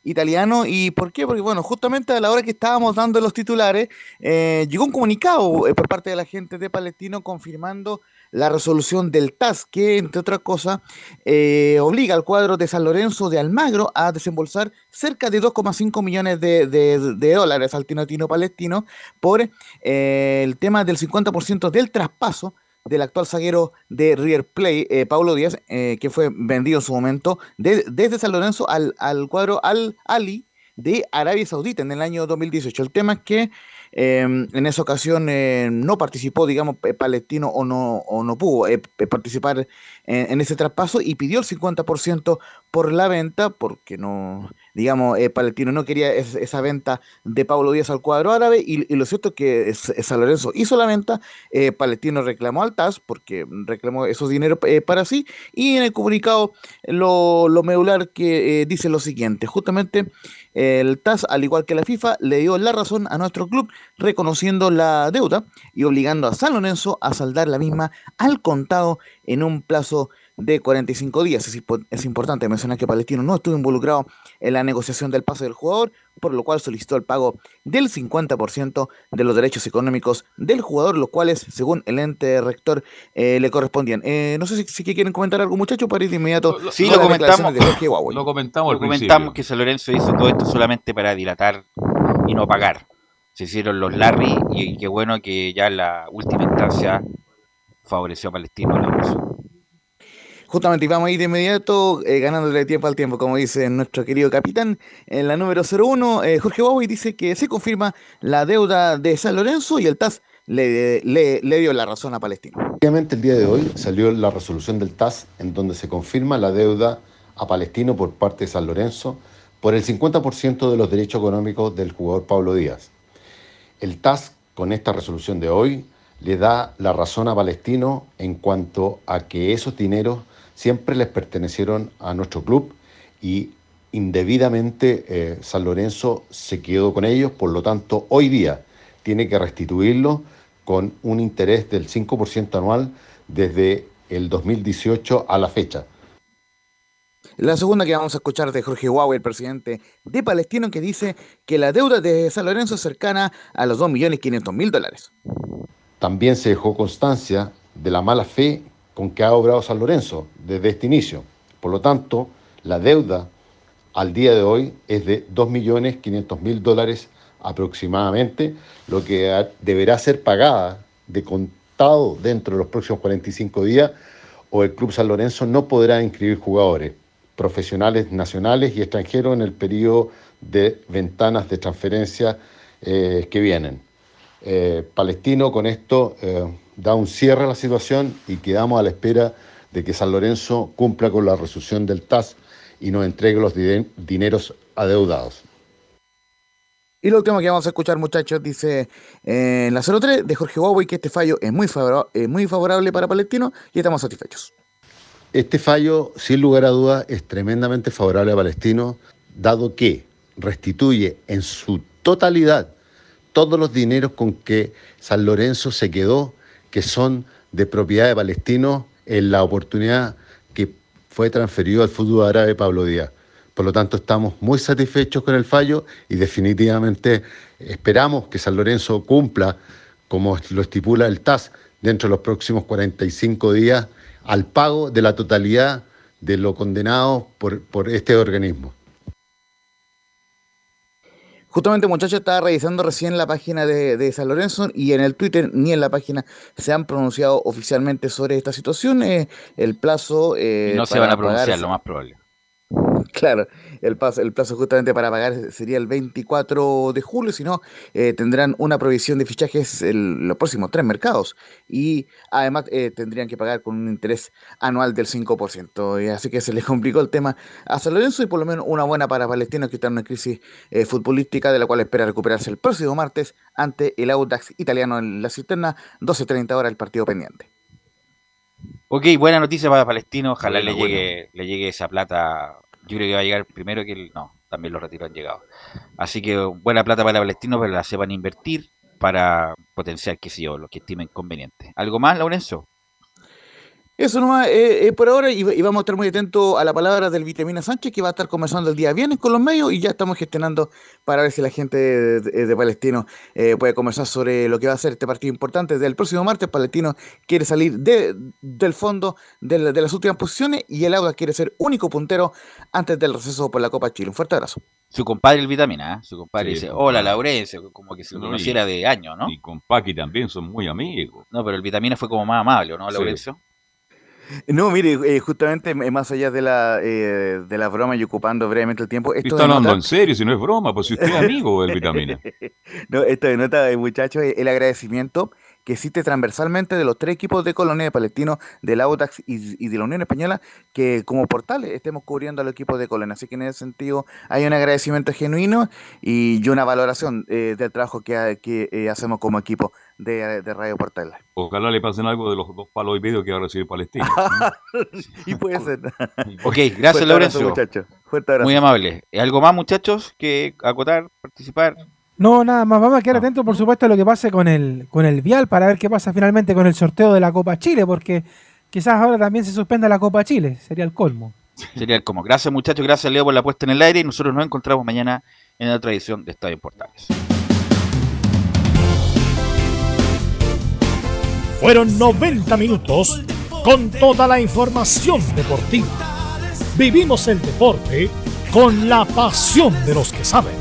italiano. ¿Y por qué? Porque, bueno, justamente a la hora que estábamos dando los titulares, eh, llegó un comunicado eh, por parte de la gente de Palestino confirmando la resolución del TAS, que, entre otras cosas, eh, obliga al cuadro de San Lorenzo de Almagro a desembolsar cerca de 2,5 millones de, de- de dólares al Tinotino Palestino por eh, el tema del 50% del traspaso del actual zaguero de River Play, eh, Paulo Díaz, eh, que fue vendido en su momento de- desde San Lorenzo al, al cuadro Al Ali de Arabia Saudita en el año 2018. El tema es que eh, en esa ocasión eh, no participó, digamos, eh, Palestino o no, o no pudo eh, p- participar en, ese traspaso y pidió el 50% por la venta, porque no, digamos, eh, Palestino no quería es- esa venta de Pablo Díaz al cuadro árabe y, lo cierto es que es- San Lorenzo hizo la venta, eh, Palestino reclamó al TAS porque reclamó esos dineros eh, para sí y en el comunicado lo, lo medular que eh, dice lo siguiente, justamente el TAS, al igual que la FIFA, le dio la razón a nuestro club reconociendo la deuda y obligando a San Lorenzo a saldar la misma al contado en un plazo de 45 días. Es, es importante mencionar que Palestino no estuvo involucrado en la negociación del pase del jugador, por lo cual solicitó el pago del 50% de los derechos económicos del jugador, los cuales, según el ente rector, eh, le correspondían. Eh, no sé si, si quieren comentar algo, muchachos, para ir de inmediato. Sí, con lo comentamos. de Jorge Huawei. Lo comentamos comentamos que San Lorenzo hizo todo esto solamente para dilatar y no pagar. Se hicieron los Larry y qué bueno que ya en la última instancia favoreció a Palestino. Laurencio. Justamente, y vamos a ir de inmediato eh, ganándole tiempo al tiempo, como dice nuestro querido capitán. En la número 01, eh, Jorge Huawei dice que se confirma la deuda de San Lorenzo y el TAS le, le- le dio la razón a Palestino. Efectivamente, el día de hoy salió la resolución del TAS en donde se confirma la deuda a Palestino por parte de San Lorenzo por el 50% de los derechos económicos del jugador Pablo Díaz. El TAS, con esta resolución de hoy, le da la razón a Palestino en cuanto a que esos dineros siempre les pertenecieron a nuestro club y indebidamente eh, San Lorenzo se quedó con ellos, por lo tanto hoy día tiene que restituirlo con un interés del 5% anual desde el 2018 a la fecha. La segunda que vamos a escuchar de Jorge Huawei, el presidente de Palestino, que dice que la deuda de San Lorenzo es cercana a los 2.500.000 dólares. También se dejó constancia de la mala fe con que ha obrado San Lorenzo desde este inicio. Por lo tanto, la deuda al día de hoy es de 2.500.000 dólares aproximadamente, lo que deberá ser pagada de contado dentro de los próximos 45 días o el Club San Lorenzo no podrá inscribir jugadores profesionales nacionales y extranjeros en el periodo de ventanas de transferencia eh, que vienen. Eh, Palestino con esto eh, da un cierre a la situación y quedamos a la espera de que San Lorenzo cumpla con la resolución del TAS y nos entregue los dine- dineros adeudados. Y lo último que vamos a escuchar, muchachos, dice eh, en la 03 de Jorge Huawei que este fallo es muy, eh, muy favorable para Palestino y estamos satisfechos. Este fallo, sin lugar a dudas, es tremendamente favorable a Palestino, dado que restituye en su totalidad todos los dineros con que San Lorenzo se quedó, que son de propiedad de Palestino, en la oportunidad que fue transferido al fútbol árabe Pablo Díaz. Por lo tanto, estamos muy satisfechos con el fallo y definitivamente esperamos que San Lorenzo cumpla, como lo estipula el TAS, dentro de los próximos 45 días al pago de la totalidad de lo condenado por, por este organismo. Justamente, muchachos, estaba revisando recién la página de, de San Lorenzo y en el Twitter ni en la página se han pronunciado oficialmente sobre esta situación. Eh, el plazo. eh, no se van a pronunciar, lo más probable. Claro, el plazo, el plazo justamente para pagar sería el 24 de julio, si no, eh, tendrán una provisión de fichajes en los próximos tres mercados y además eh, tendrían que pagar con un interés anual del 5%. Y así que se les complicó el tema a San Lorenzo y por lo menos una buena para Palestinos que están en una crisis eh, futbolística de la cual espera recuperarse el próximo martes ante el Audax italiano en la cisterna, 12.30 horas el partido pendiente. Ok, buena noticia para Palestino. Ojalá le llegue le llegue esa plata. Yo creo que va a llegar primero que el. No, también los retiros han llegado. Así que buena plata para Palestino, pero la sepan invertir para potenciar, qué sé yo, lo que estimen conveniente. ¿Algo más, Lorenzo? Eso nomás, eh, eh, por ahora, y, y vamos a estar muy atentos a la palabra del Vitamina Sánchez, que va a estar conversando el día viernes con los medios, y ya estamos gestionando para ver si la gente de, de- de Palestino eh, puede conversar sobre lo que va a ser este partido importante. Del próximo martes, Palestino quiere salir de- del fondo de, la- de las últimas posiciones, y el Auda quiere ser único puntero antes del receso por la Copa Chile. Un fuerte abrazo. Su compadre el Vitamina, ¿eh? Su compadre Sí, dice, hola. Laurencio, como que se lo conociera de años, ¿no? Y con Paqui también son muy amigos. No, pero el Vitamina fue como más amable, ¿no, Sí. No, mire, eh, justamente eh, más allá de la, eh, de la broma y ocupando brevemente el tiempo, esto está hablando en serio, si no es broma, pues si usted es amigo del Vitamina. No, esto denota, eh, muchachos, el agradecimiento que existe transversalmente de los tres equipos de Colonia de Palestino, del Audax y, y de la Unión Española, que como portales estemos cubriendo a los equipos de Colonia. Así que en ese sentido hay un agradecimiento genuino y, y una valoración eh, del trabajo que, ha- que eh, hacemos como equipo de, de Radio Portal. Ojalá le pasen algo de los dos palos y medio que va a recibir Palestina. y puede ser. Ok, Fuerte gracias, abrazo, Laurencio. muchachos. Fuerte abrazo. Muy amable. ¿Algo más, muchachos, que acotar, participar? No, nada más. Vamos a quedar atentos, por supuesto, a lo que pase con el, con el Vial para ver qué pasa finalmente con el sorteo de la Copa Chile, porque quizás ahora también se suspenda la Copa Chile. Sería el colmo. Sería el como. Gracias, muchachos. Gracias, Leo, por la puesta en el aire. Y nosotros nos encontramos mañana en otra edición de Estadio Portales. Fueron 90 minutos con toda la información deportiva. Vivimos el deporte con la pasión de los que saben.